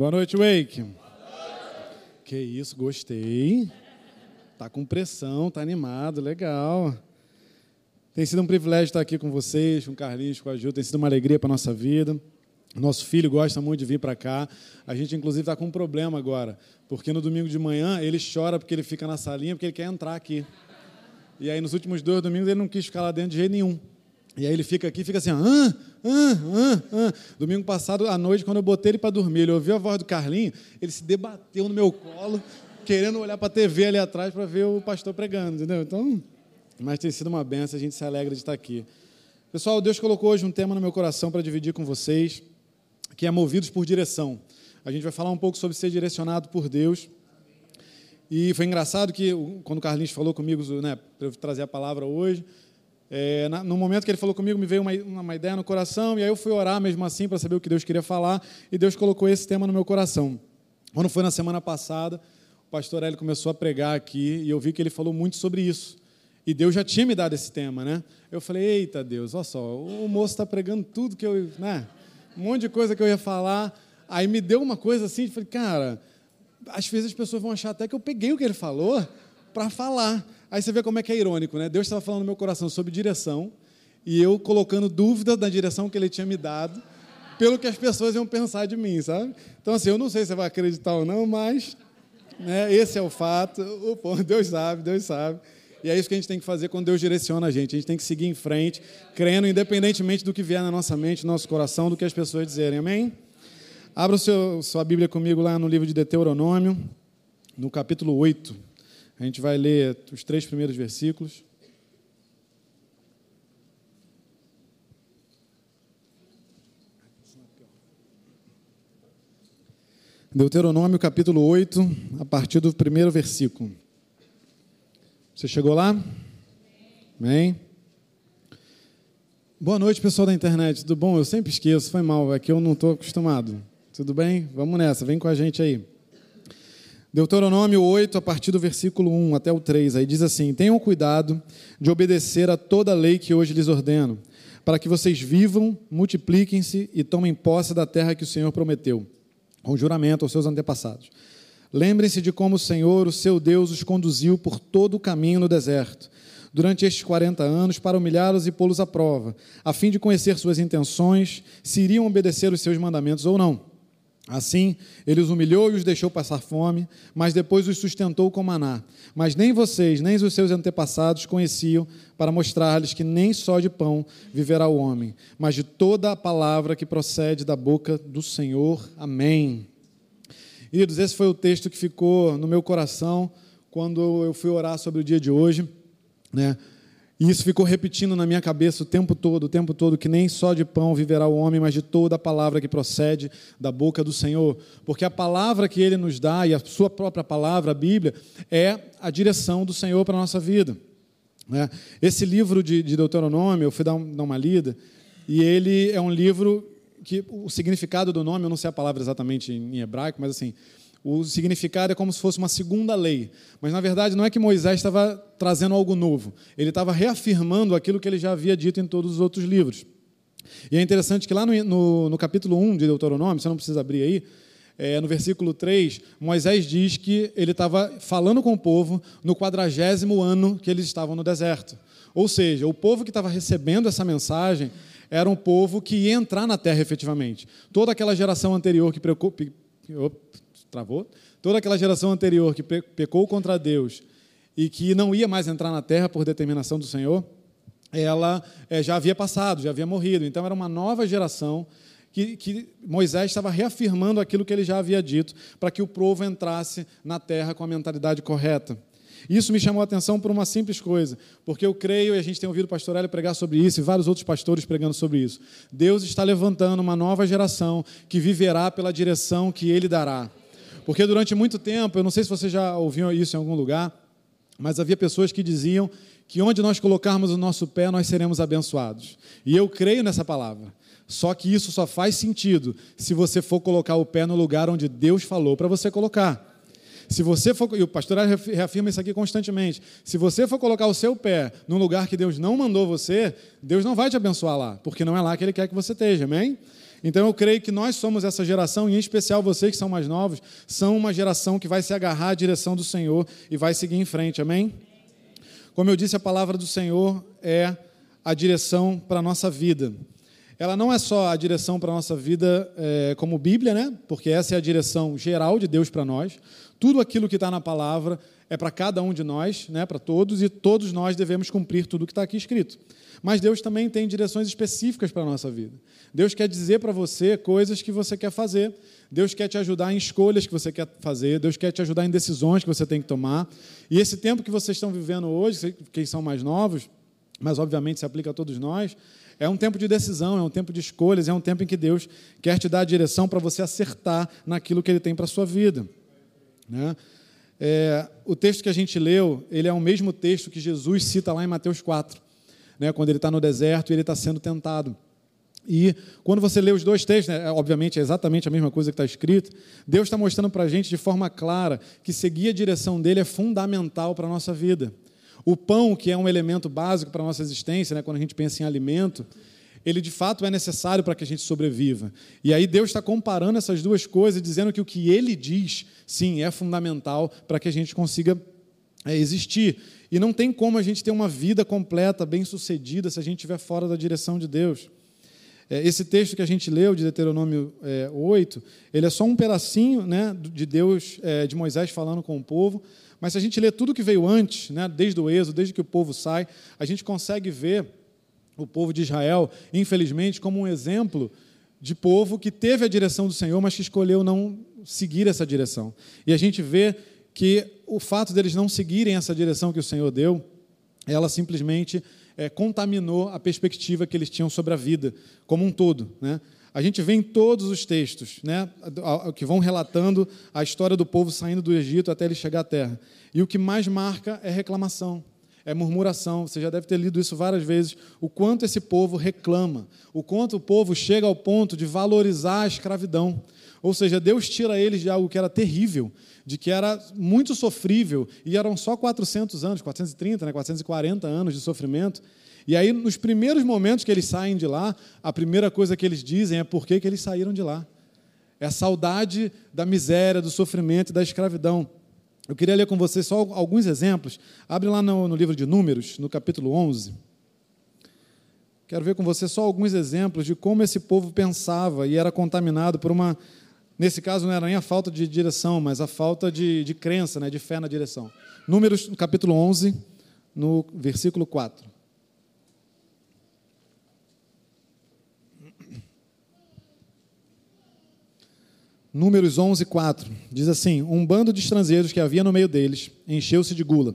Boa noite, Wake. Que isso, gostei. Tá com pressão, tá animado, legal. Tem sido um privilégio estar aqui com vocês, com o Carlinhos, com a Ju, tem sido uma alegria para nossa vida. Nosso filho gosta muito de vir para cá. A gente, inclusive, está com um problema agora, porque no domingo de manhã ele chora porque ele fica na salinha, porque ele quer entrar aqui. E aí, nos últimos dois domingos, ele não quis ficar lá dentro de jeito nenhum. E aí ele fica aqui, fica assim, ah, ah, ah, ah. Domingo passado, à noite, quando eu botei ele para dormir, ele ouviu a voz do Carlinho, ele se debateu no meu colo, querendo olhar para a TV ali atrás para ver o pastor pregando, entendeu? Então, mas tem sido uma benção, a gente se alegra de estar aqui. Pessoal, Deus colocou hoje um tema no meu coração para dividir com vocês, que é movidos por direção. A gente vai falar um pouco sobre ser direcionado por Deus. E foi engraçado que, quando o Carlinhos falou comigo, né, para eu trazer a palavra hoje, é, no momento que ele falou comigo, me veio uma, uma ideia no coração, e aí eu fui orar mesmo assim para saber o que Deus queria falar, e Deus colocou esse tema no meu coração. Quando foi na semana passada, o pastor Hélio começou a pregar aqui, e eu vi que ele falou muito sobre isso. E Deus já tinha me dado esse tema, né? Eu falei, eita Deus, olha só, o moço está pregando tudo que eu, né? Um monte de coisa que eu ia falar. Aí me deu uma coisa assim, falei, cara, às vezes as pessoas vão achar até que eu peguei o que ele falou para falar. Aí você vê como é que é irônico, né? Deus estava falando no meu coração sobre direção e eu colocando dúvida da direção que ele tinha me dado, pelo que as pessoas iam pensar de mim, sabe? Então, assim, eu não sei se você vai acreditar ou não, mas né, esse é o fato. O, Deus sabe, Deus sabe. E é isso que a gente tem que fazer quando Deus direciona a gente. A gente tem que seguir em frente, crendo independentemente do que vier na nossa mente, no nosso coração, do que as pessoas dizerem. Amém? Abra o seu, sua Bíblia comigo lá no livro de Deuteronômio, no capítulo 8. A gente vai ler os três primeiros versículos. Deuteronômio capítulo 8, a partir do primeiro versículo. Você chegou lá? Amém? Boa noite, pessoal da internet. Tudo bom? Eu sempre esqueço, foi mal, é que eu não estou acostumado. Tudo bem? Vamos nessa, vem com a gente aí. Deuteronômio 8, a partir do versículo 1 até o 3, aí diz assim: Tenham cuidado de obedecer a toda a lei que hoje lhes ordeno, para que vocês vivam, multipliquem-se e tomem posse da terra que o Senhor prometeu, com juramento aos seus antepassados. Lembrem-se de como o Senhor, o seu Deus, os conduziu por todo o caminho no deserto, durante estes 40 anos, para humilhá-los e pô-los à prova, a fim de conhecer suas intenções, se iriam obedecer os seus mandamentos ou não. Assim, ele os humilhou e os deixou passar fome, mas depois os sustentou com maná. Mas nem vocês, nem os seus antepassados conheciam, para mostrar-lhes que nem só de pão viverá o homem, mas de toda a palavra que procede da boca do Senhor. Amém. Queridos, esse foi o texto que ficou no meu coração quando eu fui orar sobre o dia de hoje, né? E isso ficou repetindo na minha cabeça o tempo todo, o tempo todo, que nem só de pão viverá o homem, mas de toda a palavra que procede da boca do Senhor. Porque a palavra que ele nos dá, e a sua própria palavra, a Bíblia, é a direção do Senhor para a nossa vida. Né? Esse livro de, de Deuteronômio, eu fui dar uma lida, e ele é um livro que o significado do nome, eu não sei a palavra exatamente em hebraico, mas assim, o significado é como se fosse uma segunda lei. Mas, na verdade, não é que Moisés estava trazendo algo novo. Ele estava reafirmando aquilo que ele já havia dito em todos os outros livros. E é interessante que lá no, no, no capítulo 1 de Deuteronômio, você não precisa abrir aí, é, no versículo 3, Moisés diz que ele estava falando com o povo no quadragésimo ano que eles estavam no deserto. Ou seja, o povo que estava recebendo essa mensagem era um povo que ia entrar na terra efetivamente. Toda aquela geração anterior que preocupa, travou? Toda aquela geração anterior que pecou contra Deus e que não ia mais entrar na terra por determinação do Senhor, ela é, já havia passado, já havia morrido. Então era uma nova geração que, que, Moisés estava reafirmando aquilo que ele já havia dito, para que o povo entrasse na terra com a mentalidade correta. Isso me chamou a atenção por uma simples coisa, porque eu creio, e a gente tem ouvido o pastor Hélio pregar sobre isso, e vários outros pastores pregando sobre isso. Deus está levantando uma nova geração que viverá pela direção que ele dará. Porque durante muito tempo, eu não sei se você já ouviu isso em algum lugar, mas havia pessoas que diziam que onde nós colocarmos o nosso pé, nós seremos abençoados. E eu creio nessa palavra. Só que isso só faz sentido se você for colocar o pé no lugar onde Deus falou para você colocar. Se você for, e o pastor reafirma isso aqui constantemente, se você for colocar o seu pé num lugar que Deus não mandou você, Deus não vai te abençoar lá, porque não é lá que Ele quer que você esteja, amém? Então eu creio que nós somos essa geração, e em especial vocês que são mais novos, são uma geração que vai se agarrar à direção do Senhor e vai seguir em frente, amém? Como eu disse, a palavra do Senhor é a direção para a nossa vida. Ela não é só a direção para a nossa vida é, como Bíblia, né? porque essa é a direção geral de Deus para nós. Tudo aquilo que está na palavra é para cada um de nós, né? para todos, e todos nós devemos cumprir tudo que está aqui escrito. Mas Deus também tem direções específicas para a nossa vida. Deus quer dizer para você coisas que você quer fazer. Deus quer te ajudar em escolhas que você quer fazer. Deus quer te ajudar em decisões que você tem que tomar. E esse tempo que vocês estão vivendo hoje, quem são mais novos, mas obviamente se aplica a todos nós, é um tempo de decisão, é um tempo de escolhas, é um tempo em que Deus quer te dar a direção para você acertar naquilo que Ele tem para a sua vida. Né? É, o texto que a gente leu, ele é o mesmo texto que Jesus cita lá em Mateus 4 né, quando ele está no deserto e ele está sendo tentado. E quando você lê os dois textos, né, é, obviamente é exatamente a mesma coisa que está escrito, Deus está mostrando para a gente de forma clara que seguir a direção dele é fundamental para a nossa vida. O pão, que é um elemento básico para a nossa existência, né, quando a gente pensa em alimento, ele de fato é necessário para que a gente sobreviva. E aí Deus está comparando essas duas coisas, dizendo que o que ele diz, sim, é fundamental para que a gente consiga é, existir. E não tem como a gente ter uma vida completa, bem-sucedida, se a gente estiver fora da direção de Deus. É, esse texto que a gente leu, de Deuteronômio é, 8, ele é só um pedacinho né, de Deus, é, de Moisés falando com o povo, mas se a gente lê tudo que veio antes, né, desde o êxodo, desde que o povo sai, a gente consegue ver o povo de Israel, infelizmente, como um exemplo de povo que teve a direção do Senhor, mas que escolheu não seguir essa direção. E a gente vê que o fato deles não seguirem essa direção que o Senhor deu, ela simplesmente é, contaminou a perspectiva que eles tinham sobre a vida como um todo. Né? A gente vê em todos os textos né, que vão relatando a história do povo saindo do Egito até ele chegar à terra. E o que mais marca é reclamação, é murmuração. Você já deve ter lido isso várias vezes. O quanto esse povo reclama, o quanto o povo chega ao ponto de valorizar a escravidão. Ou seja, Deus tira eles de algo que era terrível, de que era muito sofrível, e eram só 400 anos, 430, né, 440 anos de sofrimento. E aí, nos primeiros momentos que eles saem de lá, a primeira coisa que eles dizem é por que, que eles saíram de lá. É a saudade da miséria, do sofrimento e da escravidão. Eu queria ler com você só alguns exemplos. Abre lá no, no livro de Números, no capítulo 11. Quero ver com você só alguns exemplos de como esse povo pensava e era contaminado por uma Nesse caso, não era nem a falta de direção, mas a falta de, de crença, né, de fé na direção. Números, capítulo 11, no versículo 4. Números 11, 4. Diz assim: Um bando de estrangeiros que havia no meio deles encheu-se de gula.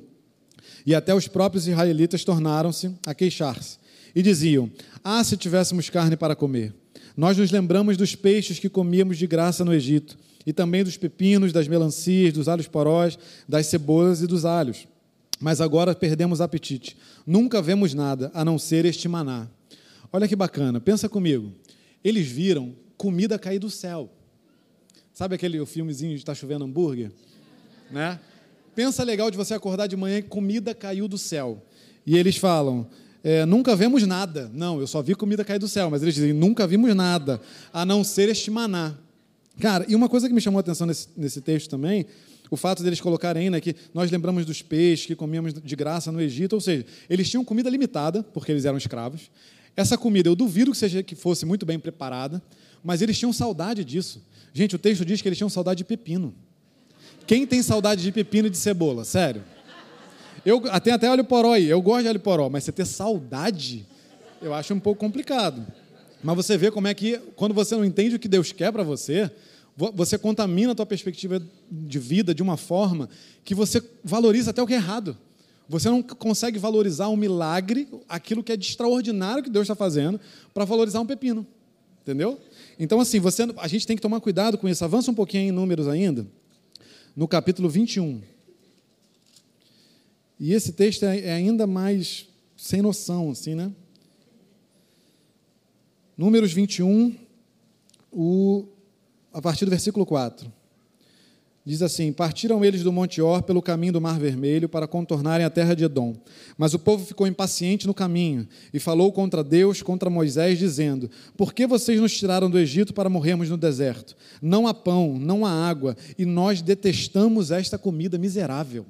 E até os próprios israelitas tornaram-se a queixar-se. E diziam: Ah, se tivéssemos carne para comer! Nós nos lembramos dos peixes que comíamos de graça no Egito, e também dos pepinos, das melancias, dos alhos porós, das cebolas e dos alhos. Mas agora perdemos apetite. Nunca vemos nada a não ser este maná. Olha que bacana, pensa comigo. Eles viram comida cair do céu. Sabe aquele filmezinho de está chovendo hambúrguer? Né? Pensa legal de você acordar de manhã e comida caiu do céu. E eles falam: é, nunca vemos nada. Não, eu só vi comida cair do céu, mas eles dizem, nunca vimos nada, a não ser este maná. Cara, e uma coisa que me chamou a atenção nesse, nesse texto também, o fato deles colocarem né, que nós lembramos dos peixes que comíamos de graça no Egito, ou seja, eles tinham comida limitada, porque eles eram escravos. Essa comida, eu duvido que seja que fosse muito bem preparada, mas eles tinham saudade disso. Gente, o texto diz que eles tinham saudade de pepino. Quem tem saudade de pepino e de cebola? Sério? Eu tem até alho poró aí. Eu gosto de alho poró, mas você ter saudade, eu acho um pouco complicado. Mas você vê como é que, quando você não entende o que Deus quer para você, você contamina a tua perspectiva de vida de uma forma que você valoriza até o que é errado. Você não consegue valorizar um milagre, aquilo que é de extraordinário que Deus está fazendo, para valorizar um pepino. Entendeu? Então, assim, você, a gente tem que tomar cuidado com isso. Avança um pouquinho em números ainda. No capítulo 21. E esse texto é, é ainda mais sem noção, assim, né? Números 21, o, a partir do versículo 4. Diz assim: Partiram eles do Monte Or pelo caminho do Mar Vermelho para contornarem a terra de Edom. Mas o povo ficou impaciente no caminho e falou contra Deus, contra Moisés, dizendo: Por que vocês nos tiraram do Egito para morrermos no deserto? Não há pão, não há água, e nós detestamos esta comida miserável.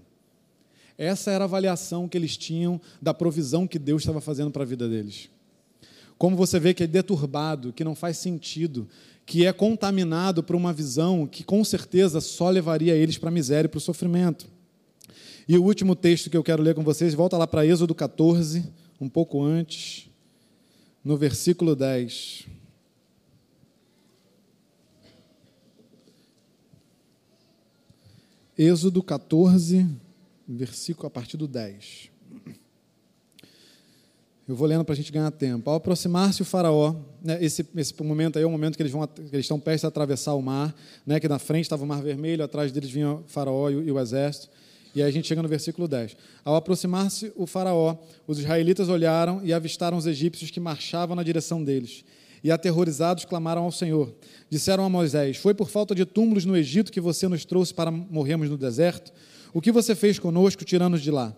Essa era a avaliação que eles tinham da provisão que Deus estava fazendo para a vida deles. Como você vê que é deturbado, que não faz sentido, que é contaminado por uma visão que com certeza só levaria eles para a miséria e para o sofrimento. E o último texto que eu quero ler com vocês, volta lá para Êxodo 14, um pouco antes, no versículo 10. Êxodo 14, versículo a partir do 10. Eu vou lendo para a gente ganhar tempo. Ao aproximar-se o faraó, né, esse, esse momento aí é o momento que eles, vão, que eles estão prestes a atravessar o mar, né, que na frente estava o mar vermelho, atrás deles vinha o faraó e o, e o exército. E aí a gente chega no versículo 10. Ao aproximar-se o faraó, os israelitas olharam e avistaram os egípcios que marchavam na direção deles. E aterrorizados clamaram ao Senhor. Disseram a Moisés: Foi por falta de túmulos no Egito que você nos trouxe para morrermos no deserto? O que você fez conosco, tirando-nos de lá?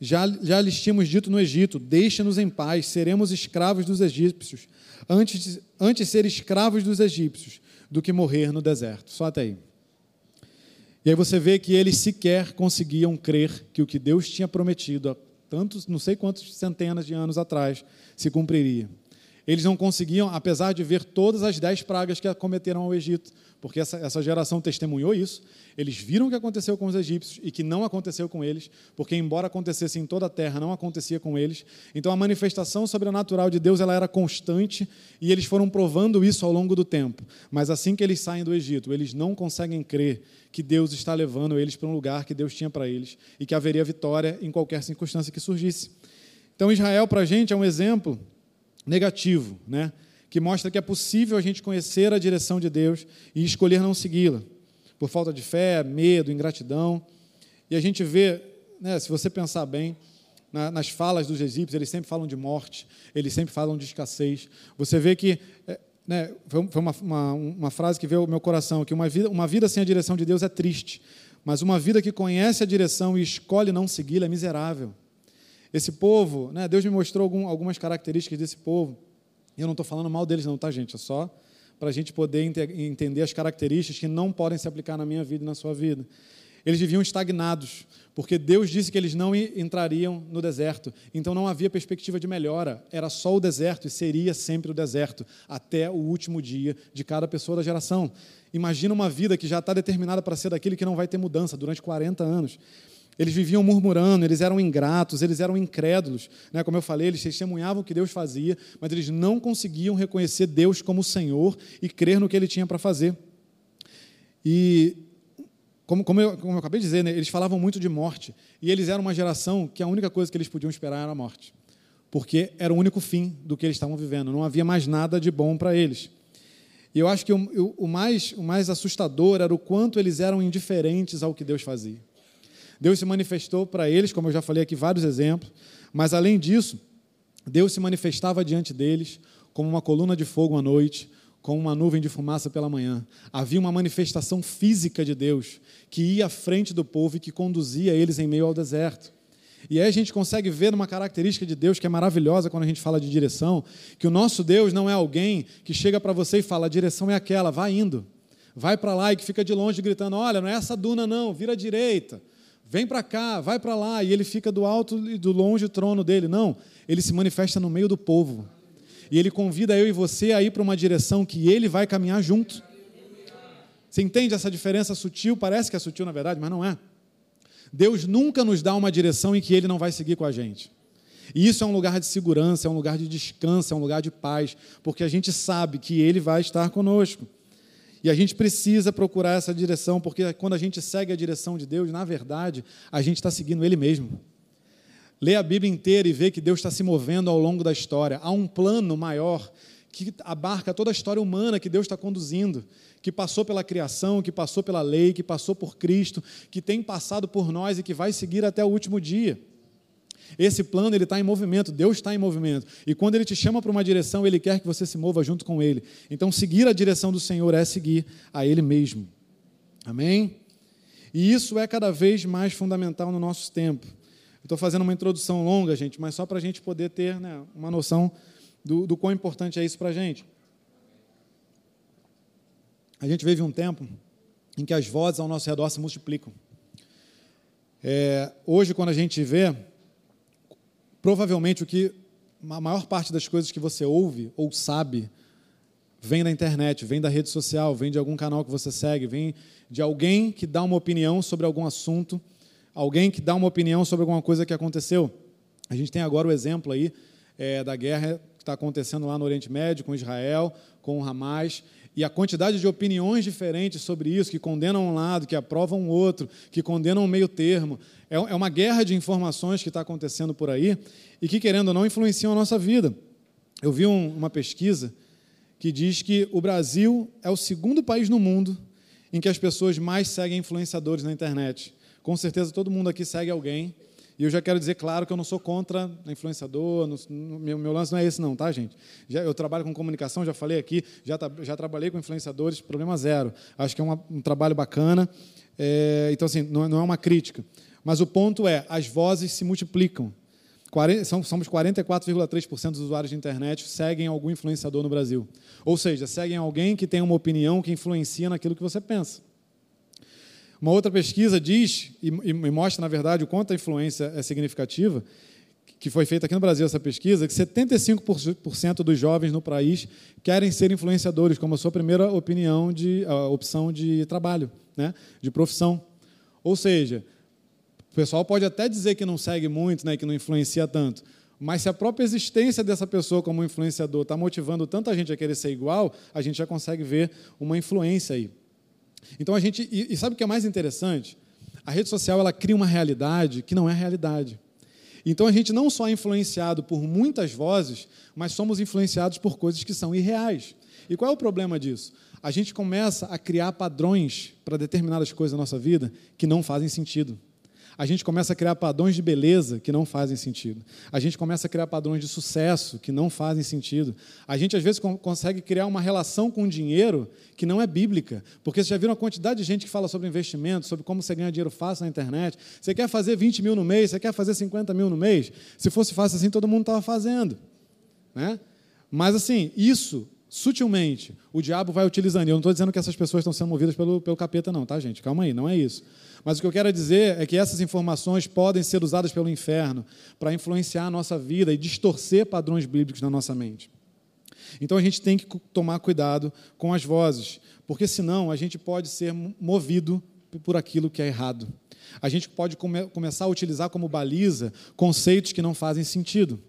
Já, já lhes tínhamos dito no Egito: Deixa-nos em paz, seremos escravos dos egípcios, antes, antes ser escravos dos egípcios do que morrer no deserto. Só até aí. E aí você vê que eles sequer conseguiam crer que o que Deus tinha prometido há tantos, não sei quantos centenas de anos atrás, se cumpriria. Eles não conseguiam, apesar de ver todas as dez pragas que acometeram ao Egito, porque essa, essa geração testemunhou isso. Eles viram o que aconteceu com os egípcios e que não aconteceu com eles, porque, embora acontecesse em toda a terra, não acontecia com eles. Então, a manifestação sobrenatural de Deus ela era constante e eles foram provando isso ao longo do tempo. Mas assim que eles saem do Egito, eles não conseguem crer que Deus está levando eles para um lugar que Deus tinha para eles e que haveria vitória em qualquer circunstância que surgisse. Então, Israel, para a gente, é um exemplo negativo, né? Que mostra que é possível a gente conhecer a direção de Deus e escolher não segui-la, por falta de fé, medo, ingratidão. E a gente vê, né, se você pensar bem, na, nas falas dos egípcios, eles sempre falam de morte, eles sempre falam de escassez. Você vê que, é, né, foi uma, uma, uma, frase que veio ao meu coração, que uma vida, uma vida sem a direção de Deus é triste, mas uma vida que conhece a direção e escolhe não segui-la é miserável. Esse povo, né, Deus me mostrou algum, algumas características desse povo, eu não estou falando mal deles, não, tá, gente? É só para a gente poder entender as características que não podem se aplicar na minha vida e na sua vida. Eles viviam estagnados, porque Deus disse que eles não entrariam no deserto. Então não havia perspectiva de melhora. Era só o deserto e seria sempre o deserto, até o último dia de cada pessoa da geração. Imagina uma vida que já está determinada para ser daquele que não vai ter mudança durante 40 anos. Eles viviam murmurando, eles eram ingratos, eles eram incrédulos. Né? Como eu falei, eles testemunhavam o que Deus fazia, mas eles não conseguiam reconhecer Deus como Senhor e crer no que Ele tinha para fazer. E, como, como, eu, como eu acabei de dizer, né? eles falavam muito de morte. E eles eram uma geração que a única coisa que eles podiam esperar era a morte. Porque era o único fim do que eles estavam vivendo. Não havia mais nada de bom para eles. E eu acho que o, o, mais, o mais assustador era o quanto eles eram indiferentes ao que Deus fazia. Deus se manifestou para eles, como eu já falei aqui, vários exemplos, mas além disso, Deus se manifestava diante deles como uma coluna de fogo à noite, como uma nuvem de fumaça pela manhã. Havia uma manifestação física de Deus que ia à frente do povo e que conduzia eles em meio ao deserto. E aí a gente consegue ver uma característica de Deus que é maravilhosa quando a gente fala de direção, que o nosso Deus não é alguém que chega para você e fala: a direção é aquela, vai indo. Vai para lá e que fica de longe gritando: olha, não é essa duna não, vira à direita vem para cá, vai para lá, e ele fica do alto e do longe o trono dele. Não, ele se manifesta no meio do povo. E ele convida eu e você a ir para uma direção que ele vai caminhar junto. Você entende essa diferença sutil? Parece que é sutil na verdade, mas não é. Deus nunca nos dá uma direção em que ele não vai seguir com a gente. E isso é um lugar de segurança, é um lugar de descanso, é um lugar de paz, porque a gente sabe que ele vai estar conosco. E a gente precisa procurar essa direção, porque quando a gente segue a direção de Deus, na verdade, a gente está seguindo Ele mesmo. Lê a Bíblia inteira e vê que Deus está se movendo ao longo da história. Há um plano maior que abarca toda a história humana que Deus está conduzindo, que passou pela criação, que passou pela lei, que passou por Cristo, que tem passado por nós e que vai seguir até o último dia. Esse plano ele está em movimento, Deus está em movimento. E quando Ele te chama para uma direção, Ele quer que você se mova junto com Ele. Então, seguir a direção do Senhor é seguir a Ele mesmo. Amém? E isso é cada vez mais fundamental no nosso tempo. Estou fazendo uma introdução longa, gente, mas só para a gente poder ter né, uma noção do, do quão importante é isso para a gente. A gente vive um tempo em que as vozes ao nosso redor se multiplicam. É, hoje, quando a gente vê, provavelmente o que a maior parte das coisas que você ouve ou sabe vem da internet, vem da rede social, vem de algum canal que você segue, vem de alguém que dá uma opinião sobre algum assunto, alguém que dá uma opinião sobre alguma coisa que aconteceu. A gente tem agora o exemplo aí é, da guerra que está acontecendo lá no Oriente Médio, com Israel, com o Hamas, e a quantidade de opiniões diferentes sobre isso, que condenam um lado, que aprovam o outro, que condenam um meio termo. É, é uma guerra de informações que está acontecendo por aí e que, querendo ou não, influenciam a nossa vida. Eu vi um, uma pesquisa que diz que o Brasil é o segundo país no mundo em que as pessoas mais seguem influenciadores na internet. Com certeza todo mundo aqui segue alguém. E eu já quero dizer, claro, que eu não sou contra influenciador, no, meu, meu, lance não é esse não, tá, gente? Já, eu trabalho com comunicação, já falei aqui, já, já trabalhei com influenciadores, problema zero. Acho que é uma, um trabalho bacana. É, então, assim, não, não é uma crítica. Mas o ponto é, as vozes se multiplicam. 40, somos 44,3% dos usuários de internet seguem algum influenciador no Brasil. Ou seja, seguem alguém que tem uma opinião que influencia naquilo que você pensa. Uma outra pesquisa diz, e, e mostra, na verdade, o quanto a influência é significativa, que foi feita aqui no Brasil essa pesquisa, que 75% dos jovens no país querem ser influenciadores como a sua primeira opinião de opção de trabalho, né, de profissão. Ou seja, o pessoal pode até dizer que não segue muito, né, que não influencia tanto, mas se a própria existência dessa pessoa como influenciador está motivando tanta gente a querer ser igual, a gente já consegue ver uma influência aí. Então a gente e, e sabe o que é mais interessante? A rede social ela cria uma realidade que não é realidade. Então a gente não só é influenciado por muitas vozes, mas somos influenciados por coisas que são irreais. E qual é o problema disso? A gente começa a criar padrões para determinadas coisas na nossa vida que não fazem sentido a gente começa a criar padrões de beleza que não fazem sentido. A gente começa a criar padrões de sucesso que não fazem sentido. A gente, às vezes, consegue criar uma relação com o dinheiro que não é bíblica. Porque vocês já viram a quantidade de gente que fala sobre investimento, sobre como você ganha dinheiro fácil na internet. Você quer fazer 20 mil no mês, você quer fazer 50 mil no mês? Se fosse fácil assim, todo mundo estava fazendo. Né? Mas, assim, isso sutilmente o diabo vai utilizando. Eu não estou dizendo que essas pessoas estão sendo movidas pelo, pelo capeta, não, tá, gente? Calma aí, não é isso. Mas o que eu quero dizer é que essas informações podem ser usadas pelo inferno para influenciar a nossa vida e distorcer padrões bíblicos na nossa mente. Então a gente tem que tomar cuidado com as vozes, porque senão a gente pode ser movido por aquilo que é errado. A gente pode come começar a utilizar como baliza conceitos que não fazem sentido.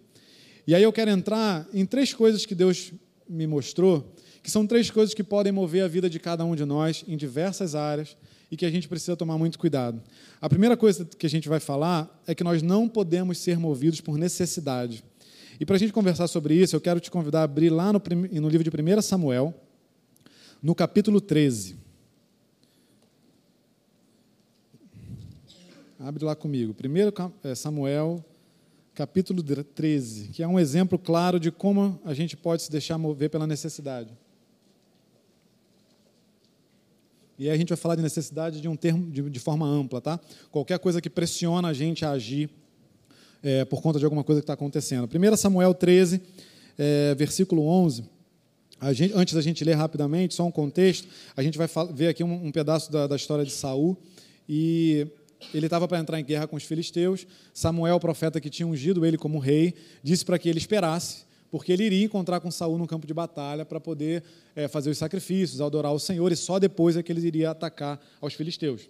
E aí eu quero entrar em três coisas que Deus me mostrou, que são três coisas que podem mover a vida de cada um de nós em diversas áreas e que a gente precisa tomar muito cuidado. A primeira coisa que a gente vai falar é que nós não podemos ser movidos por necessidade. E para a gente conversar sobre isso, eu quero te convidar a abrir lá no, no livro de 1 Samuel, no capítulo 13. Abre lá comigo. 1 é, Samuel, capítulo 13, que é um exemplo claro de como a gente pode se deixar mover pela necessidade. E aí a gente vai falar de necessidade de um termo de, de forma ampla, tá? Qualquer coisa que pressiona a gente a agir é, por conta de alguma coisa que está acontecendo. 1 Samuel 13, é, versículo 11. Gente, antes da gente ler rapidamente, só um contexto, a gente vai ver aqui um, um pedaço da, da, história de Saul e ele estava para entrar em guerra com os filisteus. Samuel, o profeta que tinha ungido ele como rei, disse para que ele esperasse porque ele iria encontrar com Saul no campo de batalha para poder é, fazer os sacrifícios, adorar o Senhor, e só depois é que ele iria atacar aos filisteus.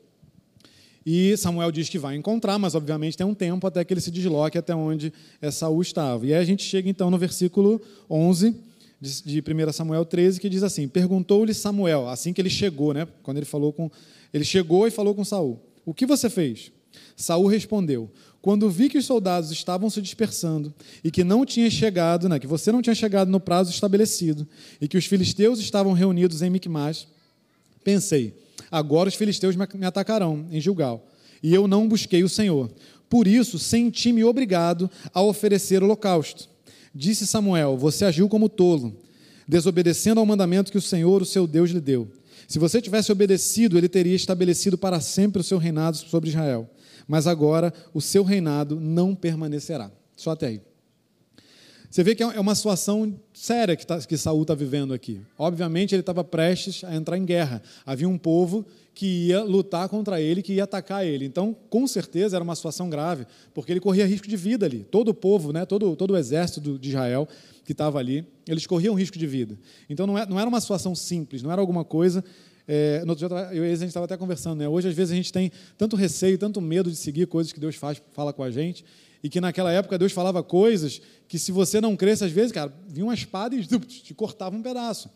E Samuel diz que vai encontrar, mas obviamente tem um tempo até que ele se desloque até onde é, Saul estava. E aí a gente chega então no versículo 11 de, de 1 Samuel 13, que diz assim: Perguntou-lhe Samuel, assim que ele chegou, né? Quando ele falou com. Ele chegou e falou com Saul: O que você fez? Saul respondeu: quando vi que os soldados estavam se dispersando e que não tinha chegado, né, que você não tinha chegado no prazo estabelecido e que os filisteus estavam reunidos em Micmas, pensei: agora os filisteus me atacarão em Gilgal, e eu não busquei o Senhor. Por isso senti-me obrigado a oferecer holocausto. Disse Samuel: Você agiu como tolo, desobedecendo ao mandamento que o Senhor, o seu Deus, lhe deu. Se você tivesse obedecido, ele teria estabelecido para sempre o seu reinado sobre Israel. Mas agora o seu reinado não permanecerá. Só até aí. Você vê que é uma situação séria que, tá, que Saul está vivendo aqui. Obviamente, ele estava prestes a entrar em guerra. Havia um povo que ia lutar contra ele, que ia atacar ele. Então, com certeza, era uma situação grave, porque ele corria risco de vida ali. Todo o povo, né, todo, todo o exército de Israel que estava ali, eles corriam risco de vida. Então, não, é, não era uma situação simples, não era alguma coisa é, no outro dia, eu e a gente estava até conversando, né? Hoje, às vezes, a gente tem tanto receio, tanto medo de seguir coisas que Deus faz, fala com a gente, e que naquela época Deus falava coisas que, se você não cresce, às vezes, cara, vinha uma espada e te cortava um pedaço.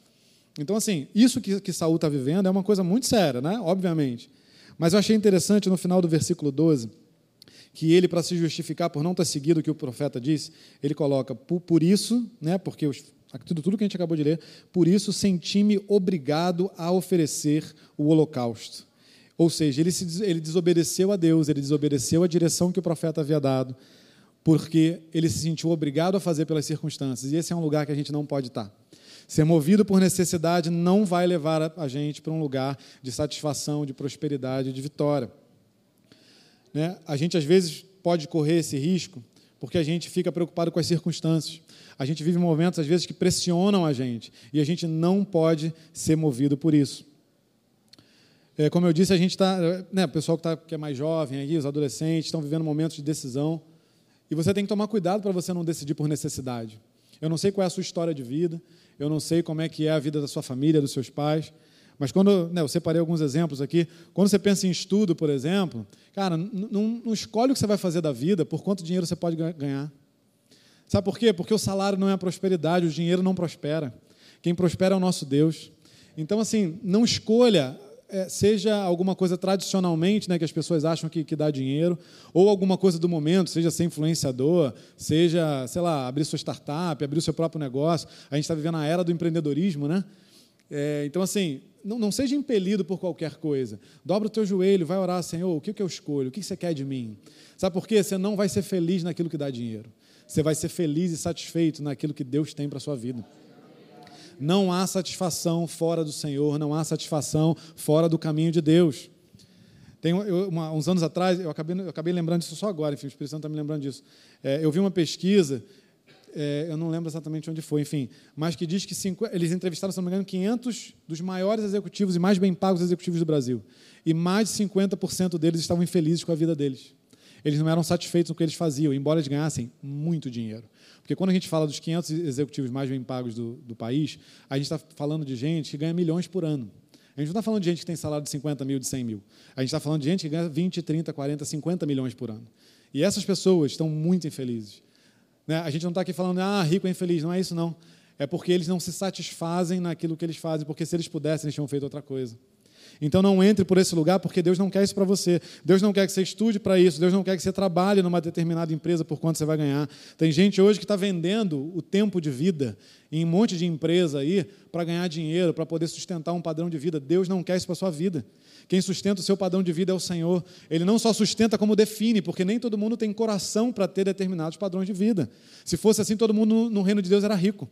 Então, assim, isso que, que Saul está vivendo é uma coisa muito séria, né? Obviamente. Mas eu achei interessante no final do versículo 12 que ele, para se justificar por não ter seguido o que o profeta disse, ele coloca, por, por isso, né, porque os, tudo, tudo que a gente acabou de ler, por isso senti-me obrigado a oferecer o holocausto. Ou seja, ele, se, ele desobedeceu a Deus, ele desobedeceu a direção que o profeta havia dado, porque ele se sentiu obrigado a fazer pelas circunstâncias. E esse é um lugar que a gente não pode estar. Ser movido por necessidade não vai levar a gente para um lugar de satisfação, de prosperidade, de vitória. Né? A gente, às vezes, pode correr esse risco porque a gente fica preocupado com as circunstâncias. A gente vive momentos, às vezes, que pressionam a gente e a gente não pode ser movido por isso. É, como eu disse, a gente está, né, o pessoal que, tá, que é mais jovem, aí, os adolescentes, estão vivendo momentos de decisão e você tem que tomar cuidado para você não decidir por necessidade. Eu não sei qual é a sua história de vida, eu não sei como é que é a vida da sua família, dos seus pais, mas quando né, eu separei alguns exemplos aqui, quando você pensa em estudo, por exemplo, cara, não, escolhe o que você vai fazer da vida por quanto dinheiro você pode ganhar. Sabe por quê? Porque o salário não é a prosperidade, o dinheiro não prospera. Quem prospera é o nosso Deus. Então, assim, não escolha, é, seja alguma coisa tradicionalmente, né, que as pessoas acham que, que dá dinheiro, ou alguma coisa do momento, seja ser influenciador, seja, sei lá, abrir sua startup, abrir o seu próprio negócio. A gente está vivendo a era do empreendedorismo, né? É, então, assim, não, não, seja impelido por qualquer coisa. Dobra o teu joelho, vai orar, Senhor, o que, que eu escolho? O que você quer de mim? Sabe por quê? Você não vai ser feliz naquilo que dá dinheiro. Você vai ser feliz e satisfeito naquilo que Deus tem para a sua vida. Não há satisfação fora do Senhor, não há satisfação fora do caminho de Deus. Tem uma, uns anos atrás, eu acabei, eu acabei lembrando disso só agora, enfim, o Espírito Santo está me lembrando disso. É, eu vi uma pesquisa, é, eu não lembro exatamente onde foi, enfim, mas que diz que cinco, eles entrevistaram, se não me engano, 500 dos maiores executivos e mais bem pagos executivos do Brasil. E mais de 50% deles estavam infelizes com a vida deles. Eles não eram satisfeitos com o que eles faziam, embora eles ganhassem muito dinheiro. Porque quando a gente fala dos 500 executivos mais bem pagos do, do país, a gente está falando de gente que ganha milhões por ano. A gente não está falando de gente que tem salário de 50 mil, de 100 mil. A gente está falando de gente que ganha 20, 30, 40, 50 milhões por ano. E essas pessoas estão muito infelizes. Né? A gente não está aqui falando, ah, rico é infeliz. Não é isso, não. É porque eles não se satisfazem naquilo que eles fazem, porque se eles pudessem, eles tinham feito outra coisa. Então não entre por esse lugar, porque Deus não quer isso para você. Deus não quer que você estude para isso. Deus não quer que você trabalhe numa determinada empresa por quanto você vai ganhar. Tem gente hoje que está vendendo o tempo de vida em um monte de empresa aí para ganhar dinheiro, para poder sustentar um padrão de vida. Deus não quer isso para sua vida. Quem sustenta o seu padrão de vida é o Senhor. Ele não só sustenta, como define, porque nem todo mundo tem coração para ter determinados padrões de vida. Se fosse assim, todo mundo no reino de Deus era rico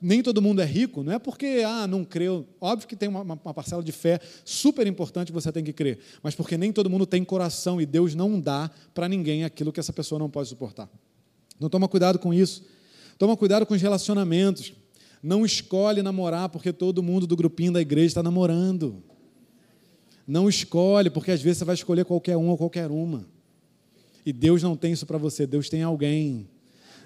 nem todo mundo é rico, não é porque ah, não creu. Óbvio que tem uma, uma, parcela de fé super importante você tem que crer, mas porque nem todo mundo tem coração e Deus não dá para ninguém aquilo que essa pessoa não pode suportar. Então toma cuidado com isso. Toma cuidado com os relacionamentos. Não escolhe namorar porque todo mundo do grupinho da igreja está namorando. Não escolhe, porque às vezes você vai escolher qualquer um ou qualquer uma. E Deus não tem isso para você, Deus tem alguém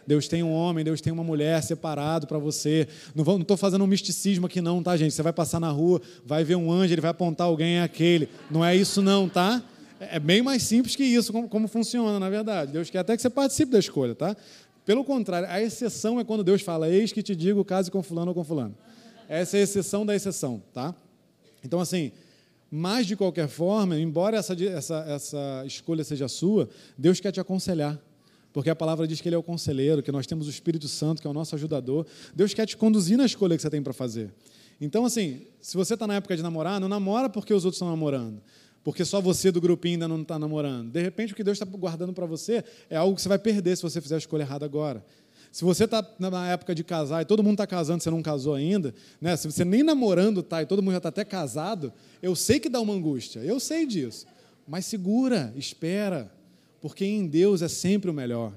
Deus tem um homem, Deus tem uma mulher separado para você. Não estou fazendo um misticismo aqui, não, tá, gente? Você vai passar na rua, vai ver um anjo, ele vai apontar alguém, é aquele. Não é isso, não, tá? É bem mais simples que isso, como, como funciona, na verdade. Deus quer até que você participe da escolha, tá? Pelo contrário, a exceção é quando Deus fala: Eis que te digo, case com fulano ou com fulano. Essa é a exceção da exceção, tá? Então, assim, mas de qualquer forma, embora essa, essa, essa escolha seja sua, Deus quer te aconselhar porque a palavra diz que Ele é o conselheiro, que nós temos o Espírito Santo, que é o nosso ajudador. Deus quer te conduzir na escolha que você tem para fazer. Então, assim, se você está na época de namorar, não namora porque os outros estão namorando, porque só você do grupinho ainda não está namorando. De repente, o que Deus está guardando para você é algo que você vai perder se você fizer a escolha errada agora. Se você está na época de casar e todo mundo está casando, você não casou ainda, né? se você nem namorando está e todo mundo já está até casado, eu sei que dá uma angústia, eu sei disso. Mas segura, espera, porque em Deus é sempre o melhor.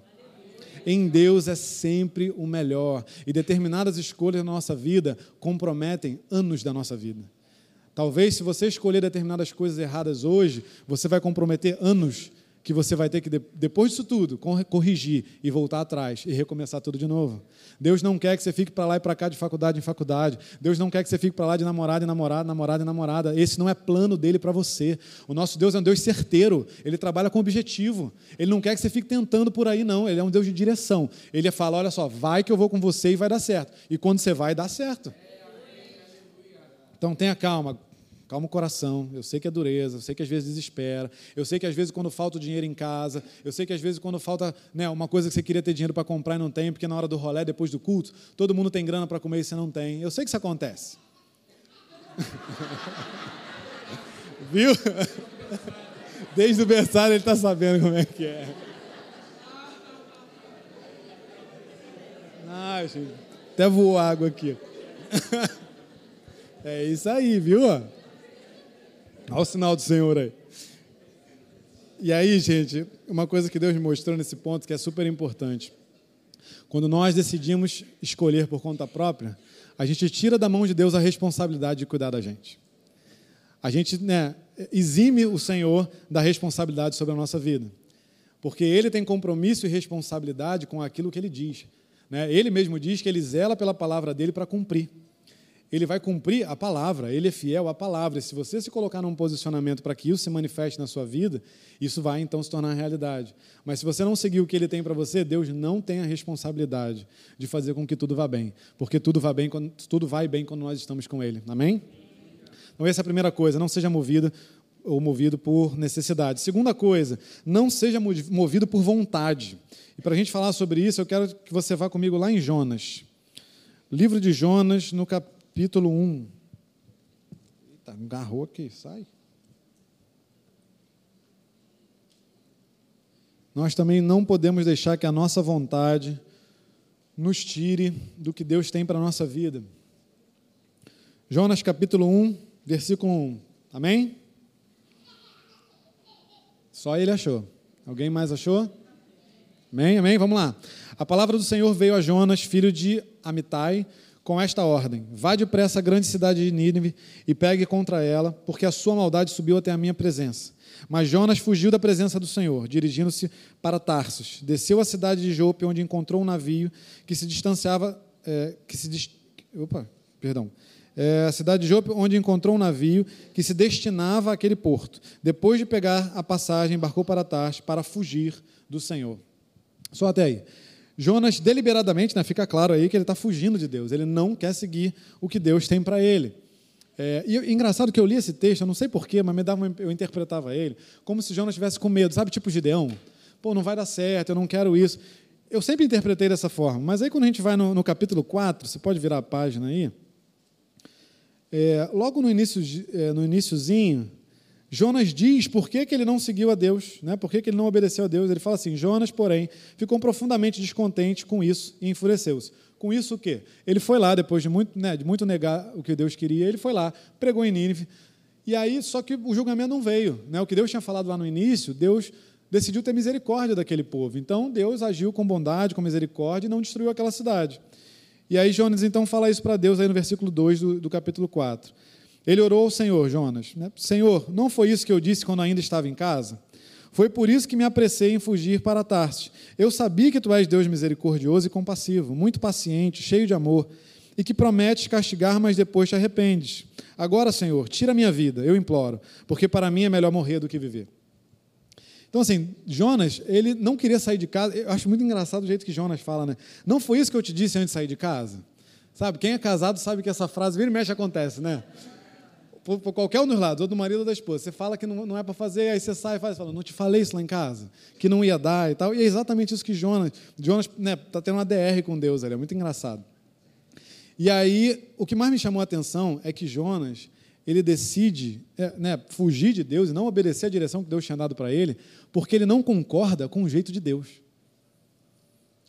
Em Deus é sempre o melhor. E determinadas escolhas na nossa vida comprometem anos da nossa vida. Talvez, se você escolher determinadas coisas erradas hoje, você vai comprometer anos que você vai ter que, depois disso tudo, corrigir e voltar atrás e recomeçar tudo de novo. Deus não quer que você fique para lá e para cá de faculdade em faculdade. Deus não quer que você fique para lá de namorado em namorado, namorado em namorada. Esse não é plano dele para você. O nosso Deus é um Deus certeiro. Ele trabalha com objetivo. Ele não quer que você fique tentando por aí, não. Ele é um Deus de direção. Ele fala: olha só, vai que eu vou com você e vai dar certo. E quando você vai, dá certo. Então tenha calma, Calma o coração. Eu sei que é dureza, eu sei que às vezes desespera, eu sei que às vezes quando falta o dinheiro em casa, eu sei que às vezes quando falta né, uma coisa que você queria ter dinheiro para comprar e não tem, porque na hora do rolé, depois do culto, todo mundo tem grana para comer e você não tem. Eu sei que isso acontece. Viu? Desde o berçário ele está sabendo como é que é. Ai, gente, até voou água aqui. É isso aí, viu? Olha o sinal do Senhor aí. E aí, gente, uma coisa que Deus me mostrou nesse ponto que é super importante. Quando nós decidimos escolher por conta própria, a gente tira da mão de Deus a responsabilidade de cuidar da gente. A gente né, exime o Senhor da responsabilidade sobre a nossa vida. Porque Ele tem compromisso e responsabilidade com aquilo que Ele diz. Né? Ele mesmo diz que Ele zela pela palavra dele para cumprir ele vai cumprir a palavra, ele é fiel à palavra. E se você se colocar num posicionamento para que isso se manifeste na sua vida, isso vai então se tornar realidade. Mas se você não seguir o que ele tem para você, Deus não tem a responsabilidade de fazer com que tudo vá bem, porque tudo vai bem quando, tudo vai bem quando nós estamos com ele. Amém? Então essa é a primeira coisa, não seja movido ou movido por necessidade. Segunda coisa, não seja movido por vontade. E para a gente falar sobre isso, eu quero que você vá comigo lá em Jonas. Livro de Jonas, no capítulo capítulo 1. Eita, agarrou aqui, sai. Nós também não podemos deixar que a nossa vontade nos tire do que Deus tem para a nossa vida. Jonas capítulo 1, versículo 1. Amém? Só ele achou. Alguém mais achou? Amém? Amém? Vamos lá. A palavra do Senhor veio a Jonas, filho de Amitai, com esta ordem: Vá depressa à grande cidade de Nínive e pegue contra ela, porque a sua maldade subiu até a minha presença. Mas Jonas fugiu da presença do Senhor, dirigindo-se para Tarsos. Desceu à cidade de Jope, onde encontrou um navio que se distanciava, é, que se opa, perdão, é, a cidade de Jope, onde encontrou um navio que se destinava àquele porto. Depois de pegar a passagem, embarcou para Tarsos para fugir do Senhor. Só até aí. Jonas, deliberadamente, né, fica claro aí que ele está fugindo de Deus, ele não quer seguir o que Deus tem para ele. É, e engraçado que eu li esse texto, eu não sei porquê, mas me dava eu interpretava ele como se Jonas estivesse com medo, sabe, tipo Gideão? Pô, não vai dar certo, eu não quero isso. Eu sempre interpretei dessa forma, mas aí quando a gente vai no, no capítulo 4, você pode virar a página aí, é, logo no, início, é, no iníciozinho, Jonas diz por que, que ele não seguiu a Deus, né? por que, que ele não obedeceu a Deus. Ele fala assim: Jonas, porém, ficou profundamente descontente com isso e enfureceu-se. Com isso o quê? Ele foi lá, depois de muito, né, de muito negar o que Deus queria, ele foi lá, pregou em Nínive. E aí, só que o julgamento não veio. Né? O que Deus tinha falado lá no início, Deus decidiu ter misericórdia daquele povo. Então, Deus agiu com bondade, com misericórdia e não destruiu aquela cidade. E aí, Jonas então fala isso para Deus aí no versículo 2 do, do capítulo 4. Ele orou ao Senhor, Jonas: né? Senhor, não foi isso que eu disse quando ainda estava em casa? Foi por isso que me apressei em fugir para Tarsis. Eu sabia que tu és Deus misericordioso e compassivo, muito paciente, cheio de amor, e que prometes castigar, mas depois te arrependes. Agora, Senhor, tira minha vida, eu imploro, porque para mim é melhor morrer do que viver. Então, assim, Jonas, ele não queria sair de casa. Eu acho muito engraçado o jeito que Jonas fala, né? Não foi isso que eu te disse antes de sair de casa? Sabe, quem é casado sabe que essa frase vira e mexe acontece, né? Por, por, qualquer um dos lados, ou do marido ou da esposa. Você fala que não, não é para fazer, aí você sai e faz, fala, não te falei isso lá em casa, que não ia dar e tal. E é exatamente isso que Jonas, Jonas né, tá tendo uma DR com Deus, ele é muito engraçado. E aí, o que mais me chamou a atenção é que Jonas, ele decide é, né, fugir de Deus e não obedecer a direção que Deus tinha dado para ele, porque ele não concorda com o jeito de Deus.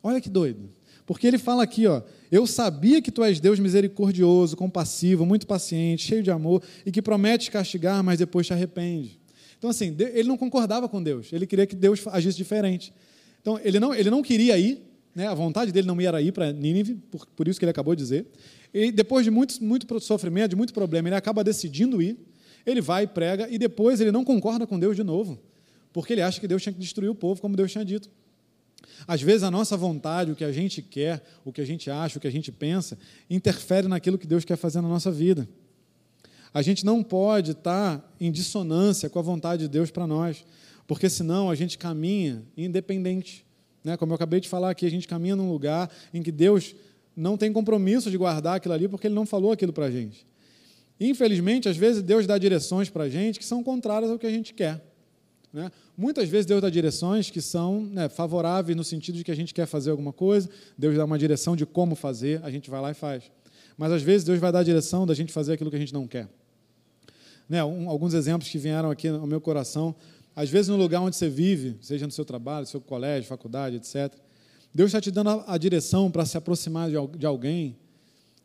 Olha que doido. Porque ele fala aqui, ó, eu sabia que tu és Deus misericordioso, compassivo, muito paciente, cheio de amor e que promete castigar, mas depois te arrepende. Então, assim, ele não concordava com Deus, ele queria que Deus agisse diferente. Então, ele não, ele não queria ir, né, a vontade dele não era ir para Nínive, por, por isso que ele acabou de dizer. E depois de muito, muito sofrimento, de muito problema, ele acaba decidindo ir, ele vai prega, e depois ele não concorda com Deus de novo, porque ele acha que Deus tinha que destruir o povo, como Deus tinha dito. Às vezes a nossa vontade, o que a gente quer, o que a gente acha, o que a gente pensa, interfere naquilo que Deus quer fazer na nossa vida. A gente não pode estar em dissonância com a vontade de Deus para nós, porque senão a gente caminha independente. Né? Como eu acabei de falar aqui, a gente caminha num lugar em que Deus não tem compromisso de guardar aquilo ali porque Ele não falou aquilo para a gente. Infelizmente, às vezes Deus dá direções para a gente que são contrárias ao que a gente quer. Né? Muitas vezes Deus dá direções que são né, favoráveis no sentido de que a gente quer fazer alguma coisa, Deus dá uma direção de como fazer, a gente vai lá e faz. Mas às vezes Deus vai dar a direção da gente fazer aquilo que a gente não quer. Né, um, alguns exemplos que vieram aqui ao meu coração. Às vezes, no lugar onde você vive, seja no seu trabalho, seu colégio, faculdade, etc., Deus está te dando a, a direção para se aproximar de, de alguém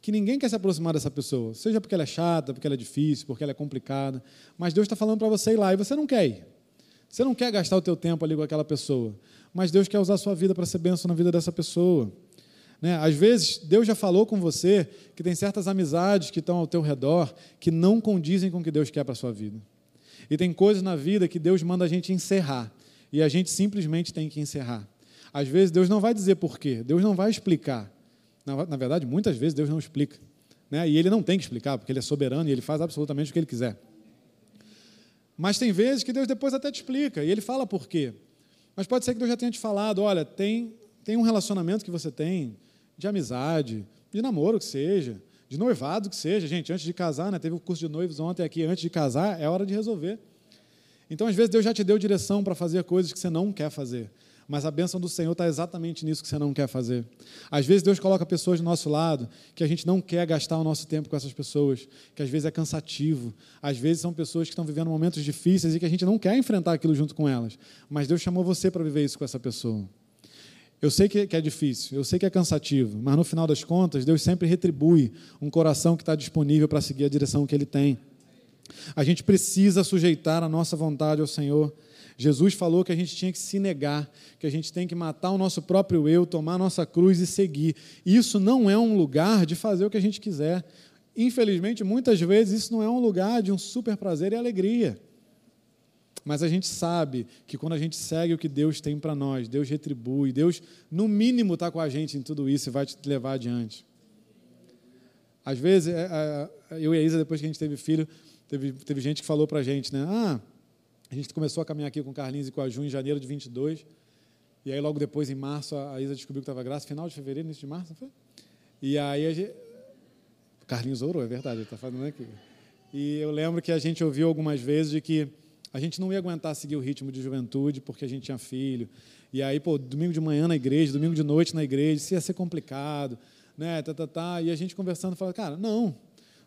que ninguém quer se aproximar dessa pessoa, seja porque ela é chata, porque ela é difícil, porque ela é complicada, mas Deus está falando para você ir lá e você não quer ir. Você não quer gastar o teu tempo ali com aquela pessoa, mas Deus quer usar a sua vida para ser bênção na vida dessa pessoa. Né? Às vezes, Deus já falou com você que tem certas amizades que estão ao teu redor que não condizem com o que Deus quer para a sua vida. E tem coisas na vida que Deus manda a gente encerrar, e a gente simplesmente tem que encerrar. Às vezes, Deus não vai dizer porquê, Deus não vai explicar. Na, na verdade, muitas vezes, Deus não explica. Né? E Ele não tem que explicar, porque Ele é soberano e Ele faz absolutamente o que Ele quiser. Mas tem vezes que Deus depois até te explica, e ele fala por quê. Mas pode ser que Deus já tenha te falado, olha, tem, tem um relacionamento que você tem, de amizade, de namoro que seja, de noivado que seja. Gente, antes de casar, né, teve o um curso de noivos ontem aqui, antes de casar, é hora de resolver. Então, às vezes, Deus já te deu direção para fazer coisas que você não quer fazer mas a bênção do Senhor está exatamente nisso que você não quer fazer. Às vezes Deus coloca pessoas do nosso lado que a gente não quer gastar o nosso tempo com essas pessoas, que às vezes é cansativo, às vezes são pessoas que estão vivendo momentos difíceis e que a gente não quer enfrentar aquilo junto com elas, mas Deus chamou você para viver isso com essa pessoa. Eu sei que é difícil, eu sei que é cansativo, mas no final das contas, Deus sempre retribui um coração que está disponível para seguir a direção que Ele tem. A gente precisa sujeitar a nossa vontade ao Senhor Jesus falou que a gente tinha que se negar, que a gente tem que matar o nosso próprio eu, tomar a nossa cruz e seguir. Isso não é um lugar de fazer o que a gente quiser. Infelizmente, muitas vezes, isso não é um lugar de um super prazer e alegria. Mas a gente sabe que quando a gente segue o que Deus tem para nós, Deus retribui, Deus, no mínimo, está com a gente em tudo isso e vai te levar adiante. Às vezes, é, é, eu e a Isa, depois que a gente teve filho, teve, teve gente que falou para a gente, né? Ah, a gente começou a caminhar aqui com o Carlinhos e com a Ju em janeiro de 22. E aí, logo depois, em março, a Isa descobriu que estava grávida. Final de fevereiro, início de março, foi? E aí, a gente... Carlinhos orou, é verdade, ele está falando aqui. E eu lembro que a gente ouviu algumas vezes de que a gente não ia aguentar seguir o ritmo de juventude porque a gente tinha filho. E aí, pô, domingo de manhã na igreja, domingo de noite na igreja, isso ia ser complicado, né? Tá, tá, tá. E a gente conversando, falando, cara, não,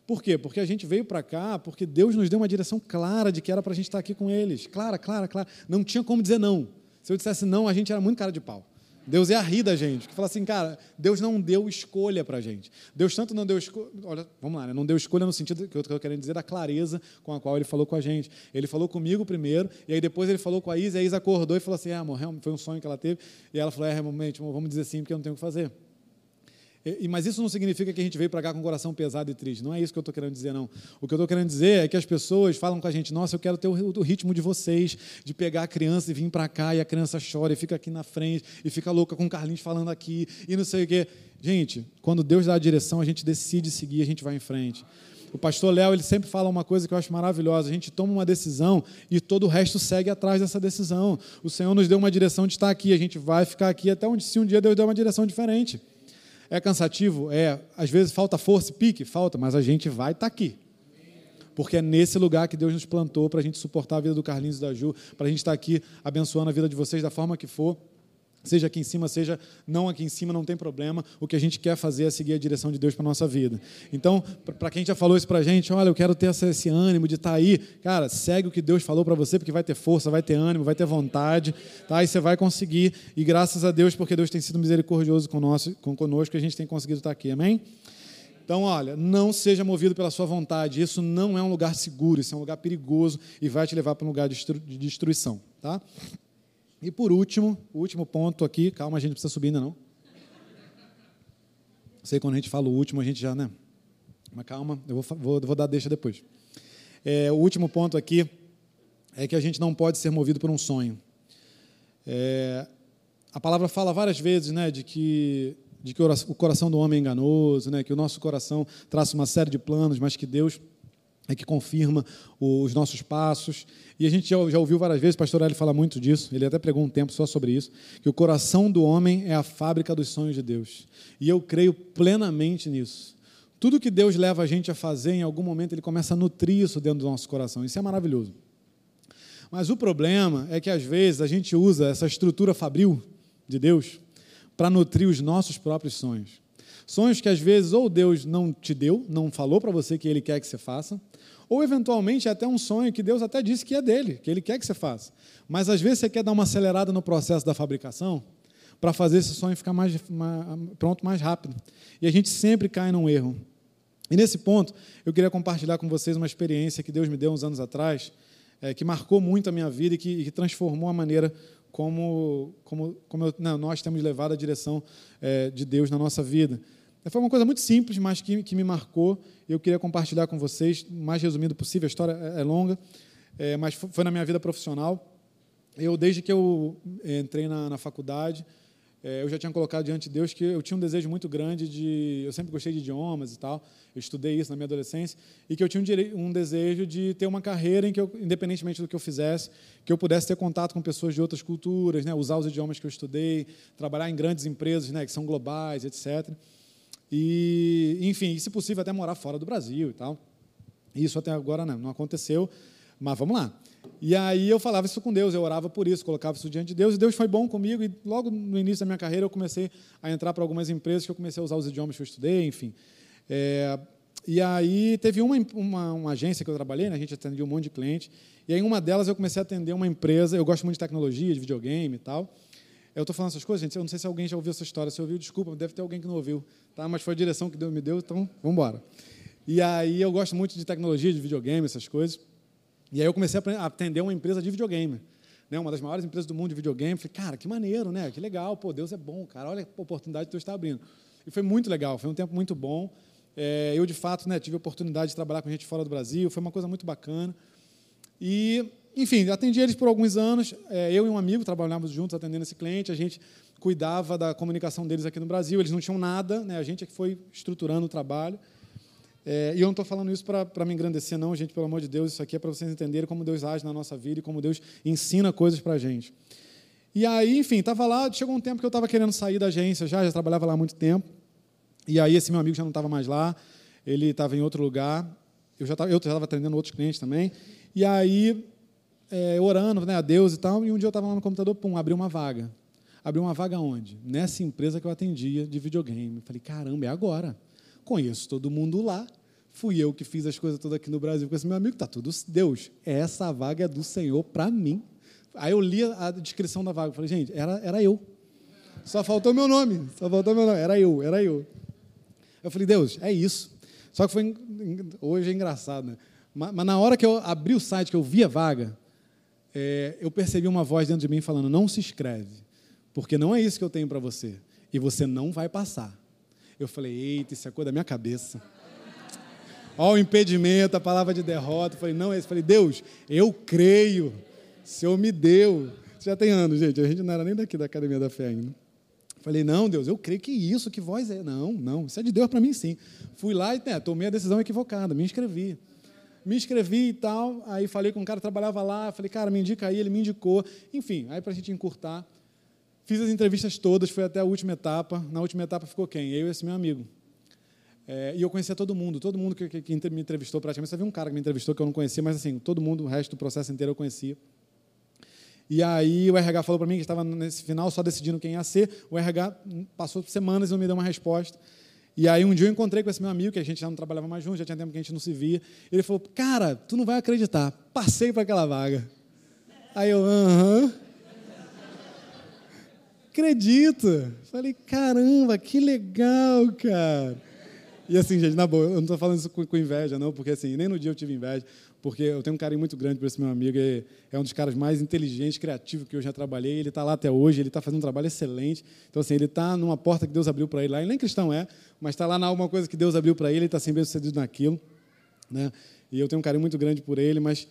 por quê? Porque a gente veio para cá, porque Deus nos deu uma direção clara de que era para a gente estar aqui com eles. Clara, clara, clara. Não tinha como dizer não. Se eu dissesse não, a gente era muito cara de pau. Deus ia rir da gente. Que fala assim, cara, Deus não deu escolha para a gente. Deus tanto não deu escolha. Olha, vamos lá, né? não deu escolha no sentido que eu estou querendo dizer da clareza com a qual ele falou com a gente. Ele falou comigo primeiro, e aí depois ele falou com a Isa, e a Isa acordou e falou assim: ah, amor, foi um sonho que ela teve. E ela falou: é, realmente, vamos dizer assim, porque eu não tenho o que fazer. E, mas isso não significa que a gente veio para cá com o coração pesado e triste. Não é isso que eu estou querendo dizer, não. O que eu estou querendo dizer é que as pessoas falam com a gente: nossa, eu quero ter o, o ritmo de vocês, de pegar a criança e vir para cá, e a criança chora e fica aqui na frente, e fica louca com o Carlinhos falando aqui, e não sei o quê. Gente, quando Deus dá a direção, a gente decide seguir, a gente vai em frente. O pastor Léo ele sempre fala uma coisa que eu acho maravilhosa. A gente toma uma decisão e todo o resto segue atrás dessa decisão. O Senhor nos deu uma direção de estar aqui, a gente vai ficar aqui até onde se um dia Deus der uma direção diferente. É cansativo? É. Às vezes falta força e pique? Falta, mas a gente vai estar tá aqui. Porque é nesse lugar que Deus nos plantou para a gente suportar a vida do Carlinhos e da Ju, para a gente estar tá aqui abençoando a vida de vocês da forma que for. Seja aqui em cima, seja não aqui em cima, não tem problema. O que a gente quer fazer é seguir a direção de Deus para nossa vida. Então, para quem já falou isso para a gente, olha, eu quero ter esse ânimo de estar tá aí. Cara, segue o que Deus falou para você, porque vai ter força, vai ter ânimo, vai ter vontade. Tá? E você vai conseguir. E graças a Deus, porque Deus tem sido misericordioso conosco, conosco a gente tem conseguido estar tá aqui. Amém? Então, olha, não seja movido pela sua vontade. Isso não é um lugar seguro, isso é um lugar perigoso e vai te levar para um lugar de destruição. Tá? E por último, o último ponto aqui, calma, a gente não precisa subir ainda não. Sei quando a gente fala o último, a gente já, né? Mas calma, eu vou, vou, vou dar deixa depois. É, o último ponto aqui é que a gente não pode ser movido por um sonho. É, a palavra fala várias vezes né, de que, de que o coração do homem é enganoso, né, que o nosso coração traça uma série de planos, mas que Deus é que confirma os nossos passos. E a gente já, já ouviu várias vezes, o pastor Eli fala muito disso, ele até pregou um tempo só sobre isso, que o coração do homem é a fábrica dos sonhos de Deus. E eu creio plenamente nisso. Tudo que Deus leva a gente a fazer, em algum momento ele começa a nutrir isso dentro do nosso coração. Isso é maravilhoso. Mas o problema é que às vezes a gente usa essa estrutura fabril de Deus para nutrir os nossos próprios sonhos. Sonhos que às vezes ou Deus não te deu, não falou para você que ele quer que você faça, ou eventualmente é até um sonho que Deus até disse que é dele, que ele quer que você faça. Mas às vezes você quer dar uma acelerada no processo da fabricação para fazer esse sonho ficar mais, mais, pronto mais rápido. E a gente sempre cai num erro. E nesse ponto, eu queria compartilhar com vocês uma experiência que Deus me deu uns anos atrás, é, que marcou muito a minha vida e que, e que transformou a maneira como, como, como eu, não, nós temos levado a direção é, de Deus na nossa vida. Foi uma coisa muito simples, mas que, que me marcou. Eu queria compartilhar com vocês, o mais resumido possível. A história é, é longa, é, mas foi na minha vida profissional. Eu, desde que eu entrei na, na faculdade, é, eu já tinha colocado diante de Deus que eu tinha um desejo muito grande de. Eu sempre gostei de idiomas e tal, eu estudei isso na minha adolescência, e que eu tinha um, um desejo de ter uma carreira em que, eu, independentemente do que eu fizesse, que eu pudesse ter contato com pessoas de outras culturas, né, usar os idiomas que eu estudei, trabalhar em grandes empresas né, que são globais, etc. E, enfim, se possível, até morar fora do Brasil e tal. Isso até agora não, não aconteceu, mas vamos lá. E aí eu falava isso com Deus, eu orava por isso, colocava isso diante de Deus, e Deus foi bom comigo, e logo no início da minha carreira eu comecei a entrar para algumas empresas que eu comecei a usar os idiomas que eu estudei, enfim. É, e aí teve uma, uma, uma, agência que eu trabalhei, né, a gente atendia um monte de cliente, e aí em uma delas eu comecei a atender uma empresa, eu gosto muito de tecnologia, de videogame e tal, eu estou falando essas coisas, gente, eu não sei se alguém já ouviu essa história, se ouviu, desculpa, deve ter alguém que não ouviu, tá? mas foi a direção que Deus me deu, então vamos embora. E aí eu gosto muito de tecnologia, de videogame, essas coisas, e aí eu comecei a atender uma empresa de videogame, né? uma das maiores empresas do mundo de videogame, falei, cara, que maneiro, né? que legal, pô, Deus é bom, cara, olha a oportunidade que Deus está abrindo. E foi muito legal, foi um tempo muito bom, é, eu, de fato, né, tive a oportunidade de trabalhar com gente fora do Brasil, foi uma coisa muito bacana, e enfim, atendi eles por alguns anos. É, eu e um amigo trabalhávamos juntos atendendo esse cliente. A gente cuidava da comunicação deles aqui no Brasil. Eles não tinham nada, né? a gente é que foi estruturando o trabalho. É, e eu não estou falando isso para me engrandecer, não, gente, pelo amor de Deus. Isso aqui é para vocês entenderem como Deus age na nossa vida e como Deus ensina coisas para a gente. E aí, enfim, estava lá. Chegou um tempo que eu estava querendo sair da agência já, já trabalhava lá há muito tempo. E aí, esse meu amigo já não estava mais lá, ele estava em outro lugar. Eu já estava atendendo outros clientes também. E aí, é, orando né, a Deus e tal, e um dia eu estava lá no computador, pum, abriu uma vaga. Abriu uma vaga onde? Nessa empresa que eu atendia de videogame. Falei, caramba, é agora. Conheço todo mundo lá. Fui eu que fiz as coisas todas aqui no Brasil com esse meu amigo. Tá tudo Deus. Essa vaga é do Senhor para mim. Aí eu li a descrição da vaga. Falei, gente, era, era eu. Só faltou meu nome. Só faltou meu nome. Era eu, era eu. Eu falei, Deus, é isso. Só que foi hoje é engraçado, né? Mas, mas na hora que eu abri o site, que eu vi a vaga, é, eu percebi uma voz dentro de mim falando: não se inscreve, porque não é isso que eu tenho para você, e você não vai passar. Eu falei: eita, isso é coisa da minha cabeça. Olha o impedimento, a palavra de derrota. Eu falei: não é isso. Eu falei: Deus, eu creio, o Senhor me deu. Isso já tem anos, gente, a gente não era nem daqui da Academia da Fé ainda. Falei, não, Deus, eu creio que isso, que voz é. Não, não, isso é de Deus para mim sim. Fui lá e né, tomei a decisão equivocada, me inscrevi me inscrevi e tal, aí falei com um cara que trabalhava lá, falei, cara, me indica aí, ele me indicou. Enfim, aí para a gente encurtar, fiz as entrevistas todas, foi até a última etapa. Na última etapa ficou quem? Eu e esse meu amigo. É, e eu conhecia todo mundo, todo mundo que, que, que, me entrevistou praticamente. Só vi um cara que me entrevistou que eu não conhecia, mas assim, todo mundo, o resto do processo inteiro eu conhecia. E aí o RH falou para mim que estava nesse final só decidindo quem ia ser. O RH passou semanas e não me deu uma resposta. E aí um dia eu encontrei com esse meu amigo, que a gente já não trabalhava mais junto, já tinha tempo que a gente não se via. Ele falou, cara, tu não vai acreditar, passei para aquela vaga. Aí eu, aham. Acredito. Falei, caramba, que legal, cara. E assim, gente, na boa, eu não estou falando isso com, inveja, não, porque assim, nem no dia eu tive inveja, porque eu tenho um carinho muito grande por esse meu amigo, é, um dos caras mais inteligentes, criativos que eu já trabalhei, ele está lá até hoje, ele está fazendo um trabalho excelente. Então, assim, ele está numa porta que Deus abriu para ele lá, ele nem cristão é, mas está lá na alguma coisa que Deus abriu para ele, ele está sempre bem sucedido naquilo. Né? E eu tenho um carinho muito grande por ele, mas,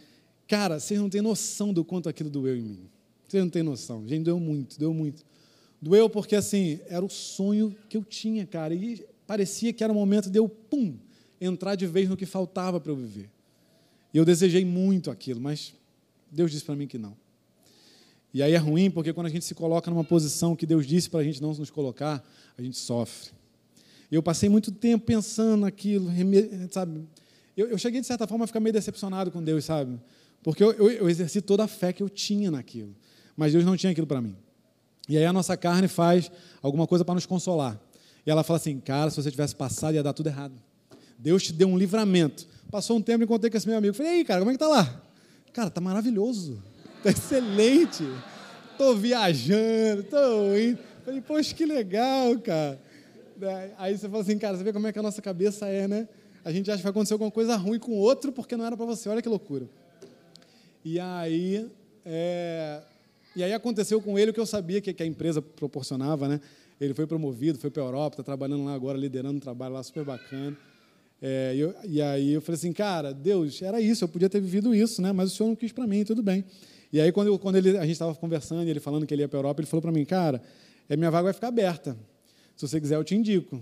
cara, vocês não têm noção do quanto aquilo doeu em mim. Vocês não têm noção. Gente, doeu muito, doeu muito. Doeu porque, assim, era o sonho que eu tinha, cara. E parecia que era o momento de eu, pum, entrar de vez no que faltava para eu viver. E eu desejei muito aquilo, mas Deus disse para mim que não. E aí é ruim porque quando a gente se coloca numa posição que Deus disse para a gente não nos colocar, a gente sofre. Eu passei muito tempo pensando naquilo, sabe? Eu, eu, cheguei, de certa forma, a ficar meio decepcionado com Deus, sabe? Porque eu, eu, eu exerci toda a fé que eu tinha naquilo. Mas Deus não tinha aquilo para mim. E aí a nossa carne faz alguma coisa para nos consolar. E ela fala assim, cara, se você tivesse passado, ia dar tudo errado. Deus te deu um livramento. Passou um tempo encontrei com esse meu amigo. Falei, e aí, cara, como é que tá lá? Cara, tá maravilhoso. Tá excelente. Tô viajando, tô indo. Falei, poxa, que legal, cara. Aí você fala assim, cara, você vê como é que a nossa cabeça é, né? A gente acha que vai acontecer alguma coisa ruim com outro porque não era para você. Olha que loucura. E aí, é... e aí aconteceu com ele o que eu sabia que, que a empresa proporcionava, né? Ele foi promovido, foi para a Europa, está trabalhando lá agora, liderando um trabalho lá super bacana. É, eu, e aí eu falei assim, cara, Deus, era isso, eu podia ter vivido isso, né? mas o Senhor não quis para mim, tudo bem. E aí, quando, quando ele, a gente estava conversando e ele falando que ele ia para a Europa, ele falou para mim, cara, é, minha vaga vai ficar aberta. Se você quiser, eu te indico. O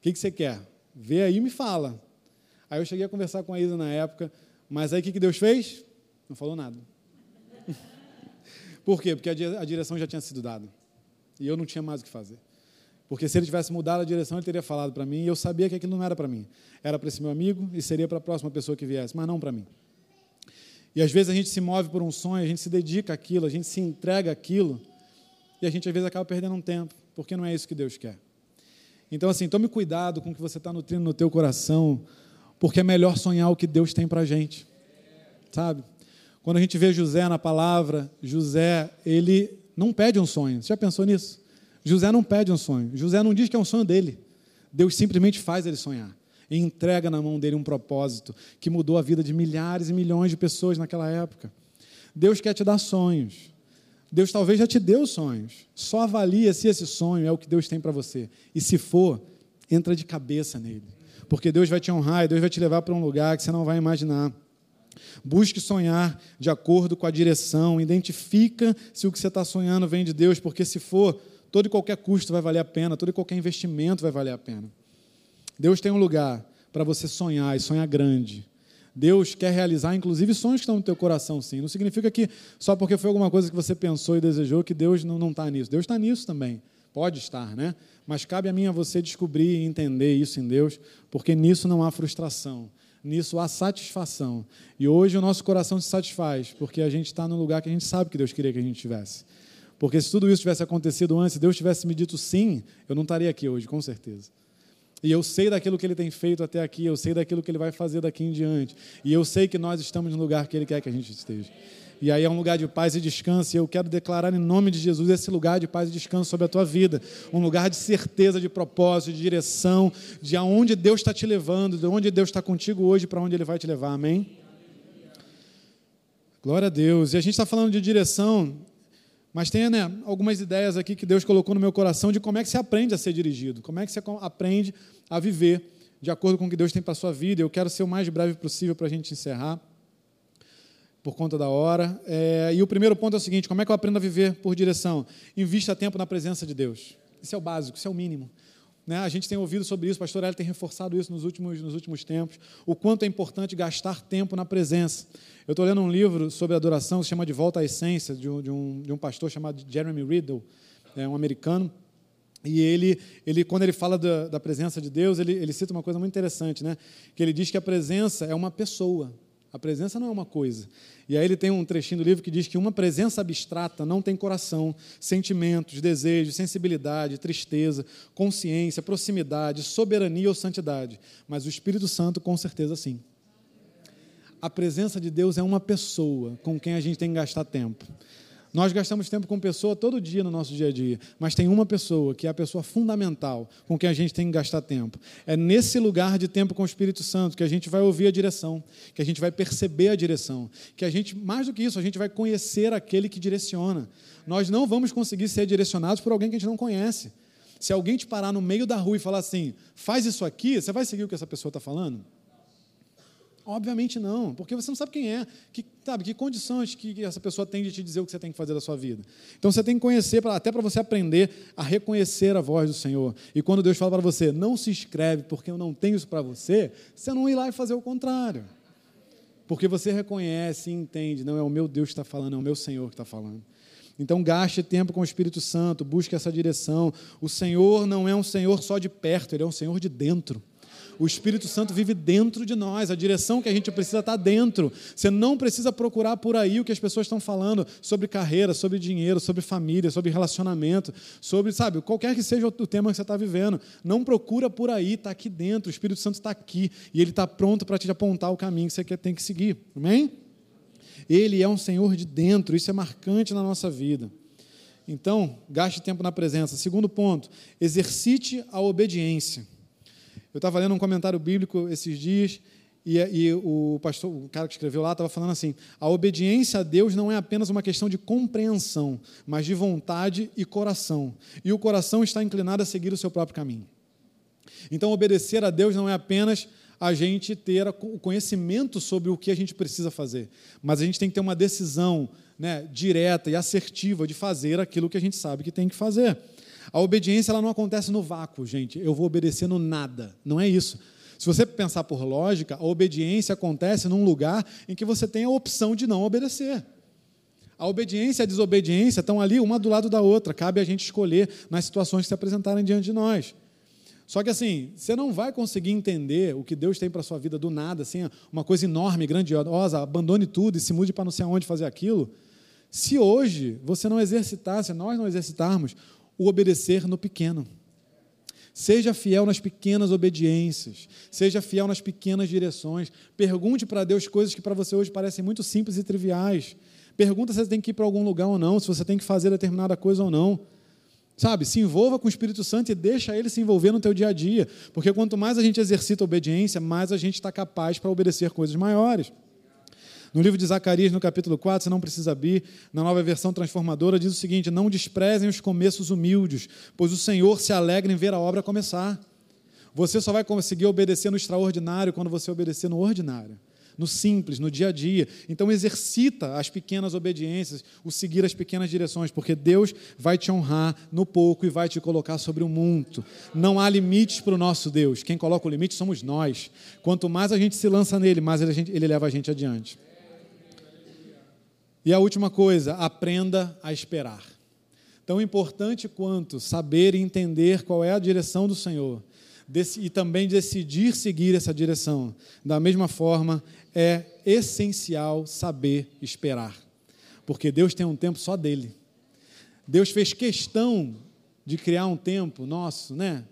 que, que você quer? Vê aí e me fala. Aí eu cheguei a conversar com a Isa na época, mas aí o que, que Deus fez? Não falou nada. Por quê? Porque a direção já tinha sido dada. E eu não tinha mais o que fazer. Porque se ele tivesse mudado a direção, ele teria falado para mim, e eu sabia que aquilo não era para mim. Era para esse meu amigo e seria para a próxima pessoa que viesse, mas não para mim. E às vezes a gente se move por um sonho, a gente se dedica àquilo, a gente se entrega àquilo, e a gente às vezes acaba perdendo um tempo, porque não é isso que Deus quer. Então, assim, tome cuidado com o que você está nutrindo no teu coração, porque é melhor sonhar o que Deus tem para a gente. Sabe? Quando a gente vê José na palavra, José, ele não pede um sonho. Você já pensou nisso? José não pede um sonho. José não diz que é um sonho dele. Deus simplesmente faz ele sonhar. E entrega na mão dele um propósito que mudou a vida de milhares e milhões de pessoas naquela época. Deus quer te dar sonhos. Deus talvez já te deu sonhos. Só avalia se esse sonho é o que Deus tem para você. E se for, entra de cabeça nele. Porque Deus vai te honrar e Deus vai te levar para um lugar que você não vai imaginar. Busque sonhar de acordo com a direção. Identifica se o que você está sonhando vem de Deus, porque se for, todo e qualquer custo vai valer a pena, todo e qualquer investimento vai valer a pena. Deus tem um lugar para você sonhar e sonhar grande. Deus quer realizar, inclusive, sonhos que estão no teu coração, sim. Não significa que só porque foi alguma coisa que você pensou e desejou que Deus não está nisso. Deus está nisso também. Pode estar, né? Mas cabe a mim a você descobrir e entender isso em Deus, porque nisso não há frustração, nisso há satisfação. E hoje o nosso coração se satisfaz, porque a gente está no lugar que a gente sabe que Deus queria que a gente estivesse. Porque se tudo isso tivesse acontecido antes, se Deus tivesse me dito sim, eu não estaria aqui hoje, com certeza. E eu sei daquilo que Ele tem feito até aqui, eu sei daquilo que Ele vai fazer daqui em diante. E eu sei que nós estamos no lugar que Ele quer que a gente esteja. E aí é um lugar de paz e descanso, e eu quero declarar em nome de Jesus esse lugar de paz e descanso sobre a tua vida. Um lugar de certeza, de propósito, de direção, de aonde Deus está te levando, de onde Deus está contigo hoje, para onde Ele vai te levar. Amém? Glória a Deus. E a gente está falando de direção, mas tem né, algumas ideias aqui que Deus colocou no meu coração de como é que se aprende a ser dirigido, como é que você aprende a viver de acordo com o que Deus tem para a sua vida. Eu quero ser o mais breve possível para a gente encerrar, por conta da hora. É, e o primeiro ponto é o seguinte: como é que eu aprendo a viver por direção? Invista tempo na presença de Deus. Isso é o básico, isso é o mínimo. Né? A gente tem ouvido sobre isso, o pastor Hélio tem reforçado isso nos últimos, nos últimos tempos, o quanto é importante gastar tempo na presença. Eu estou lendo um livro sobre adoração se chama De Volta à Essência, de um, de um, de um pastor chamado Jeremy Riddle, é um americano. E ele, ele, quando ele fala da, da presença de Deus, ele, ele cita uma coisa muito interessante, né? que ele diz que a presença é uma pessoa. A presença não é uma coisa. E aí ele tem um trechinho do livro que diz que uma presença abstrata não tem coração, sentimentos, desejos, sensibilidade, tristeza, consciência, proximidade, soberania ou santidade. Mas o Espírito Santo, com certeza, sim. A presença de Deus é uma pessoa com quem a gente tem que gastar tempo. Nós gastamos tempo com pessoa todo dia no nosso dia a dia, mas tem uma pessoa que é a pessoa fundamental com quem a gente tem que gastar tempo. É nesse lugar de tempo com o Espírito Santo que a gente vai ouvir a direção, que a gente vai perceber a direção, que a gente, mais do que isso, a gente vai conhecer aquele que direciona. Nós não vamos conseguir ser direcionados por alguém que a gente não conhece. Se alguém te parar no meio da rua e falar assim, faz isso aqui, você vai seguir o que essa pessoa está falando? Obviamente não, porque você não sabe quem é, que, sabe, que condições que essa pessoa tem de te dizer o que você tem que fazer da sua vida. Então você tem que conhecer, até para você aprender a reconhecer a voz do Senhor. E quando Deus fala para você, não se inscreve porque eu não tenho isso para você, você não ir lá e fazer o contrário. Porque você reconhece e entende, não é o meu Deus que está falando, é o meu Senhor que está falando. Então gaste tempo com o Espírito Santo, busque essa direção. O Senhor não é um Senhor só de perto, Ele é um Senhor de dentro. O Espírito Santo vive dentro de nós, a direção que a gente precisa está dentro. Você não precisa procurar por aí o que as pessoas estão falando sobre carreira, sobre dinheiro, sobre família, sobre relacionamento, sobre, sabe, qualquer que seja o tema que você está vivendo. Não procura por aí, está aqui dentro. O Espírito Santo está aqui e ele está pronto para te apontar o caminho que você tem que seguir. Amém? Ele é um Senhor de dentro, isso é marcante na nossa vida. Então, gaste tempo na presença. Segundo ponto, exercite a obediência. Eu estava lendo um comentário bíblico esses dias e, e, o pastor, o cara que escreveu lá, estava falando assim: a obediência a Deus não é apenas uma questão de compreensão, mas de vontade e coração. E o coração está inclinado a seguir o seu próprio caminho. Então, obedecer a Deus não é apenas a gente ter o conhecimento sobre o que a gente precisa fazer, mas a gente tem que ter uma decisão né, direta e assertiva de fazer aquilo que a gente sabe que tem que fazer. A obediência ela não acontece no vácuo, gente. Eu vou obedecer no nada. Não é isso. Se você pensar por lógica, a obediência acontece num lugar em que você tem a opção de não obedecer. A obediência e a desobediência estão ali uma do lado da outra. Cabe a gente escolher nas situações que se apresentarem diante de nós. Só que assim, você não vai conseguir entender o que Deus tem para a sua vida do nada, assim, uma coisa enorme, grandiosa, abandone tudo e se mude para não sei aonde fazer aquilo. Se hoje você não exercitar, se nós não exercitarmos o obedecer no pequeno. Seja fiel nas pequenas obediências, seja fiel nas pequenas direções. Pergunte para Deus coisas que para você hoje parecem muito simples e triviais. Pergunta se você tem que ir para algum lugar ou não, se você tem que fazer determinada coisa ou não. Sabe, se envolva com o Espírito Santo e deixa ele se envolver no teu dia a dia, porque quanto mais a gente exercita a obediência, mais a gente está capaz para obedecer coisas maiores. No livro de Zacarias, no capítulo 4, você não precisa abrir, na nova versão transformadora, diz o seguinte: Não desprezem os começos humildes, pois o Senhor se alegra em ver a obra começar. Você só vai conseguir obedecer no extraordinário quando você obedecer no ordinário no simples, no dia a dia. Então exercita as pequenas obediências, o seguir as pequenas direções, porque Deus vai te honrar no pouco e vai te colocar sobre o muito. Não há limites para o nosso Deus. Quem coloca o limite somos nós. Quanto mais a gente se lança nele, mais ele, leva a gente adiante. E a última coisa, aprenda a esperar. Tão importante quanto saber e entender qual é a direção do Senhor e também decidir seguir essa direção. Da mesma forma, é essencial saber esperar, porque Deus tem um tempo só dele. Deus fez questão de criar um tempo nosso, né,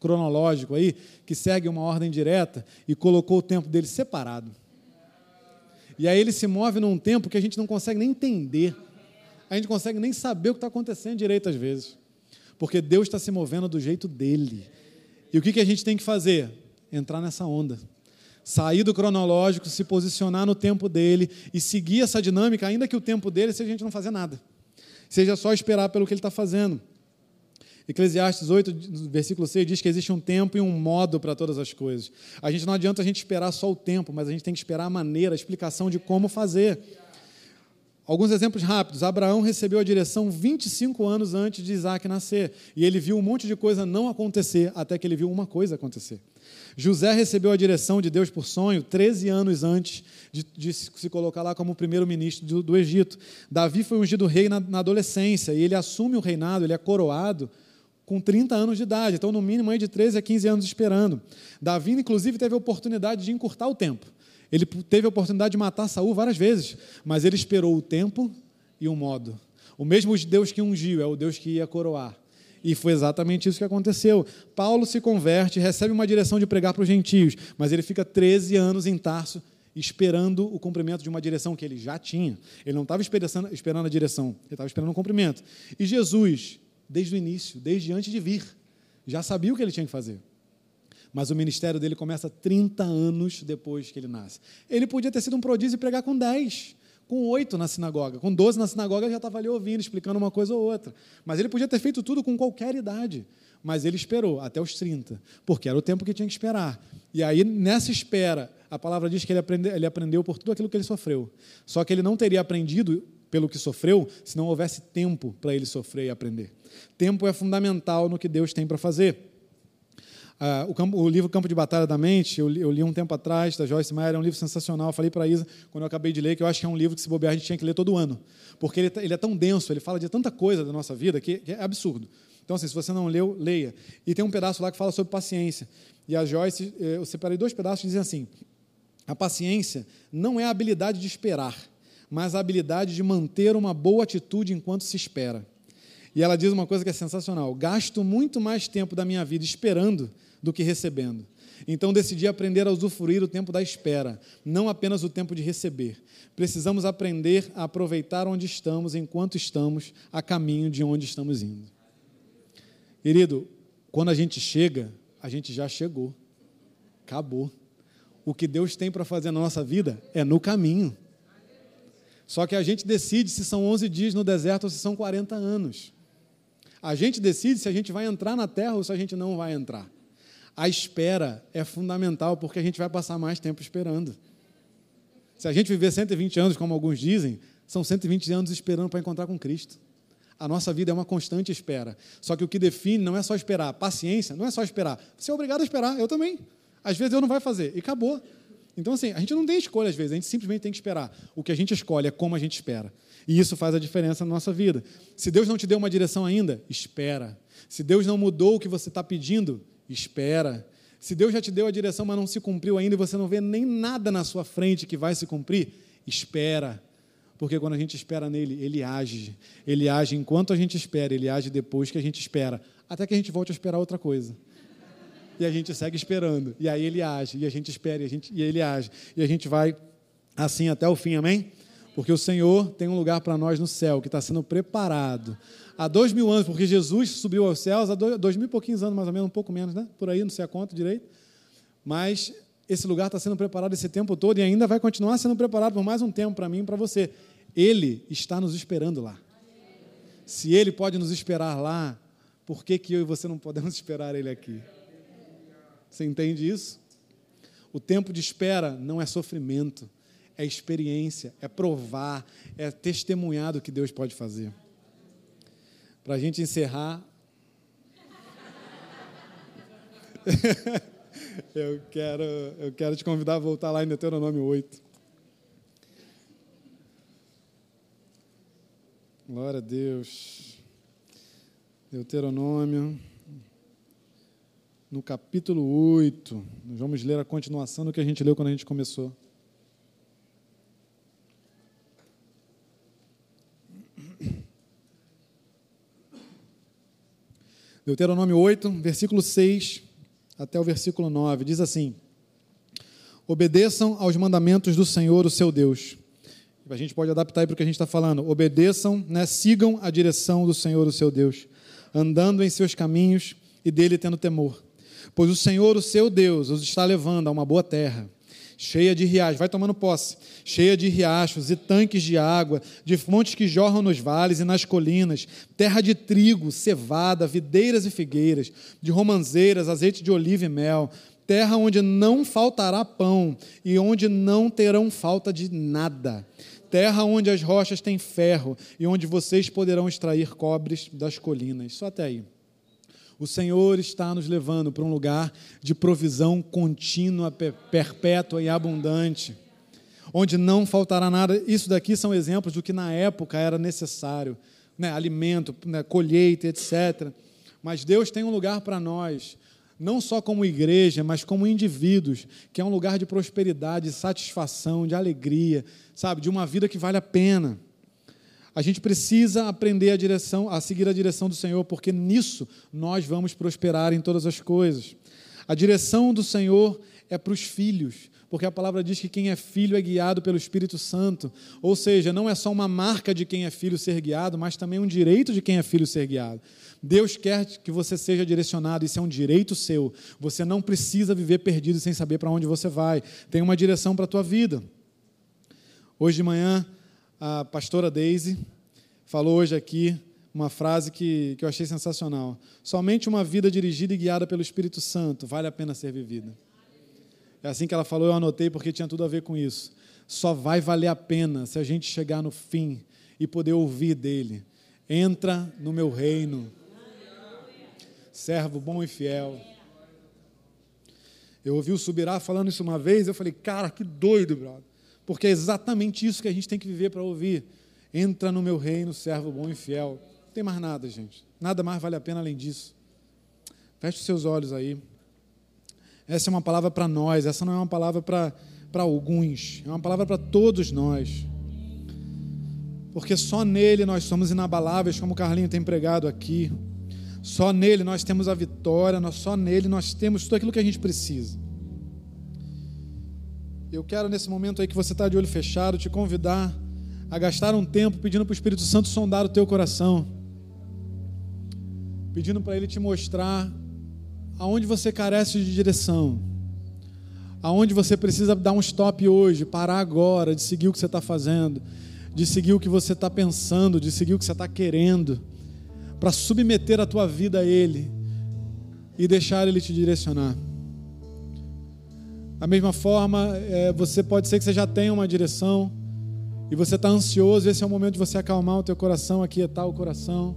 cronológico aí, que segue uma ordem direta e colocou o tempo dele separado. E aí ele se move num tempo que a gente não consegue nem entender. A gente consegue nem saber o que está acontecendo direito às vezes. Porque Deus está se movendo do jeito dele. E o que, que a gente tem que fazer? Entrar nessa onda. Sair do cronológico, se posicionar no tempo dele e seguir essa dinâmica, ainda que o tempo dele seja a gente não fazer nada. Seja só esperar pelo que ele está fazendo. Eclesiastes 8, versículo 6 diz que existe um tempo e um modo para todas as coisas. A gente não adianta a gente esperar só o tempo, mas a gente tem que esperar a maneira, a explicação de como fazer. Alguns exemplos rápidos. Abraão recebeu a direção 25 anos antes de Isaac nascer. E ele viu um monte de coisa não acontecer, até que ele viu uma coisa acontecer. José recebeu a direção de Deus por sonho 13 anos antes de, de se colocar lá como primeiro-ministro do, do, Egito. Davi foi ungido rei na, na adolescência e ele assume o reinado, ele é coroado com 30 anos de idade, então no mínimo aí de 13 a 15 anos esperando. Davi, inclusive, teve a oportunidade de encurtar o tempo. Ele teve a oportunidade de matar Saul várias vezes, mas ele esperou o tempo e o modo. O mesmo Deus que ungiu é o Deus que ia coroar. E foi exatamente isso que aconteceu. Paulo se converte, recebe uma direção de pregar para os gentios, mas ele fica 13 anos em Tarso esperando o cumprimento de uma direção que ele já tinha. Ele não estava esperando, a direção, ele estava esperando o cumprimento. E Jesus, desde o início, desde antes de vir, já sabia o que ele tinha que fazer. Mas o ministério dele começa 30 anos depois que ele nasce. Ele podia ter sido um prodígio e pregar com 10, com 8 na sinagoga. Com 12 na sinagoga já estava ali ouvindo, explicando uma coisa ou outra. Mas ele podia ter feito tudo com qualquer idade. Mas ele esperou até os 30, porque era o tempo que tinha que esperar. E aí, nessa espera, a palavra diz que ele, ele aprendeu por tudo aquilo que ele sofreu. Só que ele não teria aprendido pelo que sofreu se não houvesse tempo para ele sofrer e aprender. Tempo é fundamental no que Deus tem para fazer. Ah, o, campo, o, livro Campo de Batalha da Mente, eu li, eu li, um tempo atrás, da Joyce Meyer, é um livro sensacional. Eu falei para a Isa, quando eu acabei de ler, que eu acho que é um livro que, se bobear, a gente tinha que ler todo ano. Porque ele, ele é tão denso, ele fala de tanta coisa da nossa vida que, que é absurdo. Então, assim, se você não leu, leia. E tem um pedaço lá que fala sobre paciência. E a Joyce, eh, eu separei dois pedaços que dizem assim: a paciência não é a habilidade de esperar, mas a habilidade de manter uma boa atitude enquanto se espera. E ela diz uma coisa que é sensacional: gasto muito mais tempo da minha vida esperando do que recebendo. Então decidi aprender a usufruir o tempo da espera, não apenas o tempo de receber. Precisamos aprender a aproveitar onde estamos enquanto estamos a caminho de onde estamos indo. Querido, quando a gente chega, a gente já chegou. Acabou. O que Deus tem para fazer na nossa vida é no caminho. Só que a gente decide se são 11 dias no deserto ou se são 40 anos. A gente decide se a gente vai entrar na terra ou se a gente não vai entrar. A espera é fundamental porque a gente vai passar mais tempo esperando. Se a gente viver 120 anos, como alguns dizem, são 120 anos esperando para encontrar com Cristo. A nossa vida é uma constante espera. Só que o que define não é só esperar. Paciência não é só esperar. Você é obrigado a esperar, eu também. Às vezes eu não vai fazer, e acabou. Então, assim, a gente não tem escolha às vezes, a gente simplesmente tem que esperar. O que a gente escolhe é como a gente espera. E isso faz a diferença na nossa vida. Se Deus não te deu uma direção ainda, espera. Se Deus não mudou o que você está pedindo, espera. Se Deus já te deu a direção, mas não se cumpriu ainda e você não vê nem nada na sua frente que vai se cumprir, espera. Porque quando a gente espera nele, ele age. Ele age enquanto a gente espera, ele age depois que a gente espera. Até que a gente volte a esperar outra coisa. E a gente segue esperando. E aí ele age, e a gente espera, e, a gente, e ele age. E a gente vai assim até o fim, amém? Porque o Senhor tem um lugar para nós no céu que está sendo preparado. Há dois mil anos, porque Jesus subiu aos céus há dois, dois mil e pouquinhos anos, mais ou menos, um pouco menos, né? Por aí, não sei a conta direito. Mas esse lugar está sendo preparado esse tempo todo e ainda vai continuar sendo preparado por mais um tempo para mim e para você. Ele está nos esperando lá. Se Ele pode nos esperar lá, por que, que eu e você não podemos esperar Ele aqui? Você entende isso? O tempo de espera não é sofrimento, é experiência, é provar, é testemunhar do que Deus pode fazer. Para a gente encerrar. eu, quero, eu quero te convidar a voltar lá em Deuteronômio 8. Glória a Deus. Deuteronômio, no capítulo 8. Nós vamos ler a continuação do que a gente leu quando a gente começou. Deuteronômio 8, versículo 6 até o versículo 9, diz assim: Obedeçam aos mandamentos do Senhor, o seu Deus a gente pode adaptar aí para o que a gente está falando. Obedeçam, né, sigam a direção do Senhor, o seu Deus, andando em seus caminhos e dele tendo temor. Pois o Senhor, o seu Deus, os está levando a uma boa terra, cheia de riachos, vai tomando posse, cheia de riachos e tanques de água, de fontes que jorram nos vales e nas colinas, terra de trigo, cevada, videiras e figueiras, de romanzeiras, azeite de oliva e mel, terra onde não faltará pão e onde não terão falta de nada. Terra onde as rochas têm ferro e onde vocês poderão extrair cobres das colinas. Só até aí. O Senhor está nos levando para um lugar de provisão contínua, perpétua e abundante, onde não faltará nada. Isso daqui são exemplos do que na época era necessário: né? alimento, né? colheita, etc. Mas Deus tem um lugar para nós não só como igreja, mas como indivíduos, que é um lugar de prosperidade, de satisfação, de alegria, sabe, de uma vida que vale a pena. A gente precisa aprender a direção, a seguir a direção do Senhor, porque nisso nós vamos prosperar em todas as coisas. A direção do Senhor é para os filhos, porque a palavra diz que quem é filho é guiado pelo Espírito Santo. Ou seja, não é só uma marca de quem é filho ser guiado, mas também um direito de quem é filho ser guiado. Deus quer que você seja direcionado, isso é um direito seu. Você não precisa viver perdido sem saber para onde você vai. Tem uma direção para a tua vida. Hoje de manhã, a pastora Daisy falou hoje aqui uma frase que, que eu achei sensacional. Somente uma vida dirigida e guiada pelo Espírito Santo vale a pena ser vivida. É assim que ela falou, eu anotei porque tinha tudo a ver com isso. Só vai valer a pena se a gente chegar no fim e poder ouvir dele. Entra no meu reino servo bom e fiel. Eu ouvi o Subirá falando isso uma vez, eu falei, cara, que doido, brother. Porque é exatamente isso que a gente tem que viver para ouvir. Entra no meu reino, servo bom e fiel. Não tem mais nada, gente. Nada mais vale a pena além disso. Feche os seus olhos aí. Essa é uma palavra para nós, essa não é uma palavra para alguns, é uma palavra para todos nós. Porque só nele nós somos inabaláveis, como o Carlinho tem pregado aqui. Só nele nós temos a vitória, só nele nós temos tudo aquilo que a gente precisa. Eu quero nesse momento aí que você está de olho fechado te convidar a gastar um tempo pedindo para o Espírito Santo sondar o teu coração, pedindo para ele te mostrar aonde você carece de direção, aonde você precisa dar um stop hoje, parar agora, de seguir o que você está fazendo, de seguir o que você está pensando, de seguir o que você está querendo para submeter a tua vida a Ele e deixar Ele te direcionar. Da mesma forma, é, você pode ser que você já tenha uma direção e você está ansioso, esse é o momento de você acalmar o teu coração, aquietar o coração.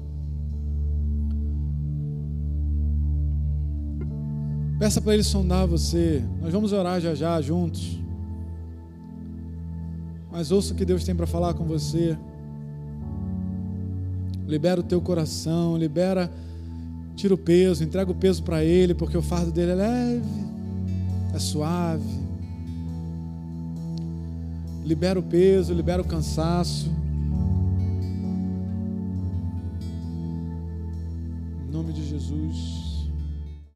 Peça para Ele sondar você. Nós vamos orar já já juntos. Mas ouça o que Deus tem para falar com você libera o teu coração, libera, tira o peso, entrega o peso para Ele, porque o fardo dele é leve, é suave. Libera o peso, libera o cansaço. Em nome de Jesus.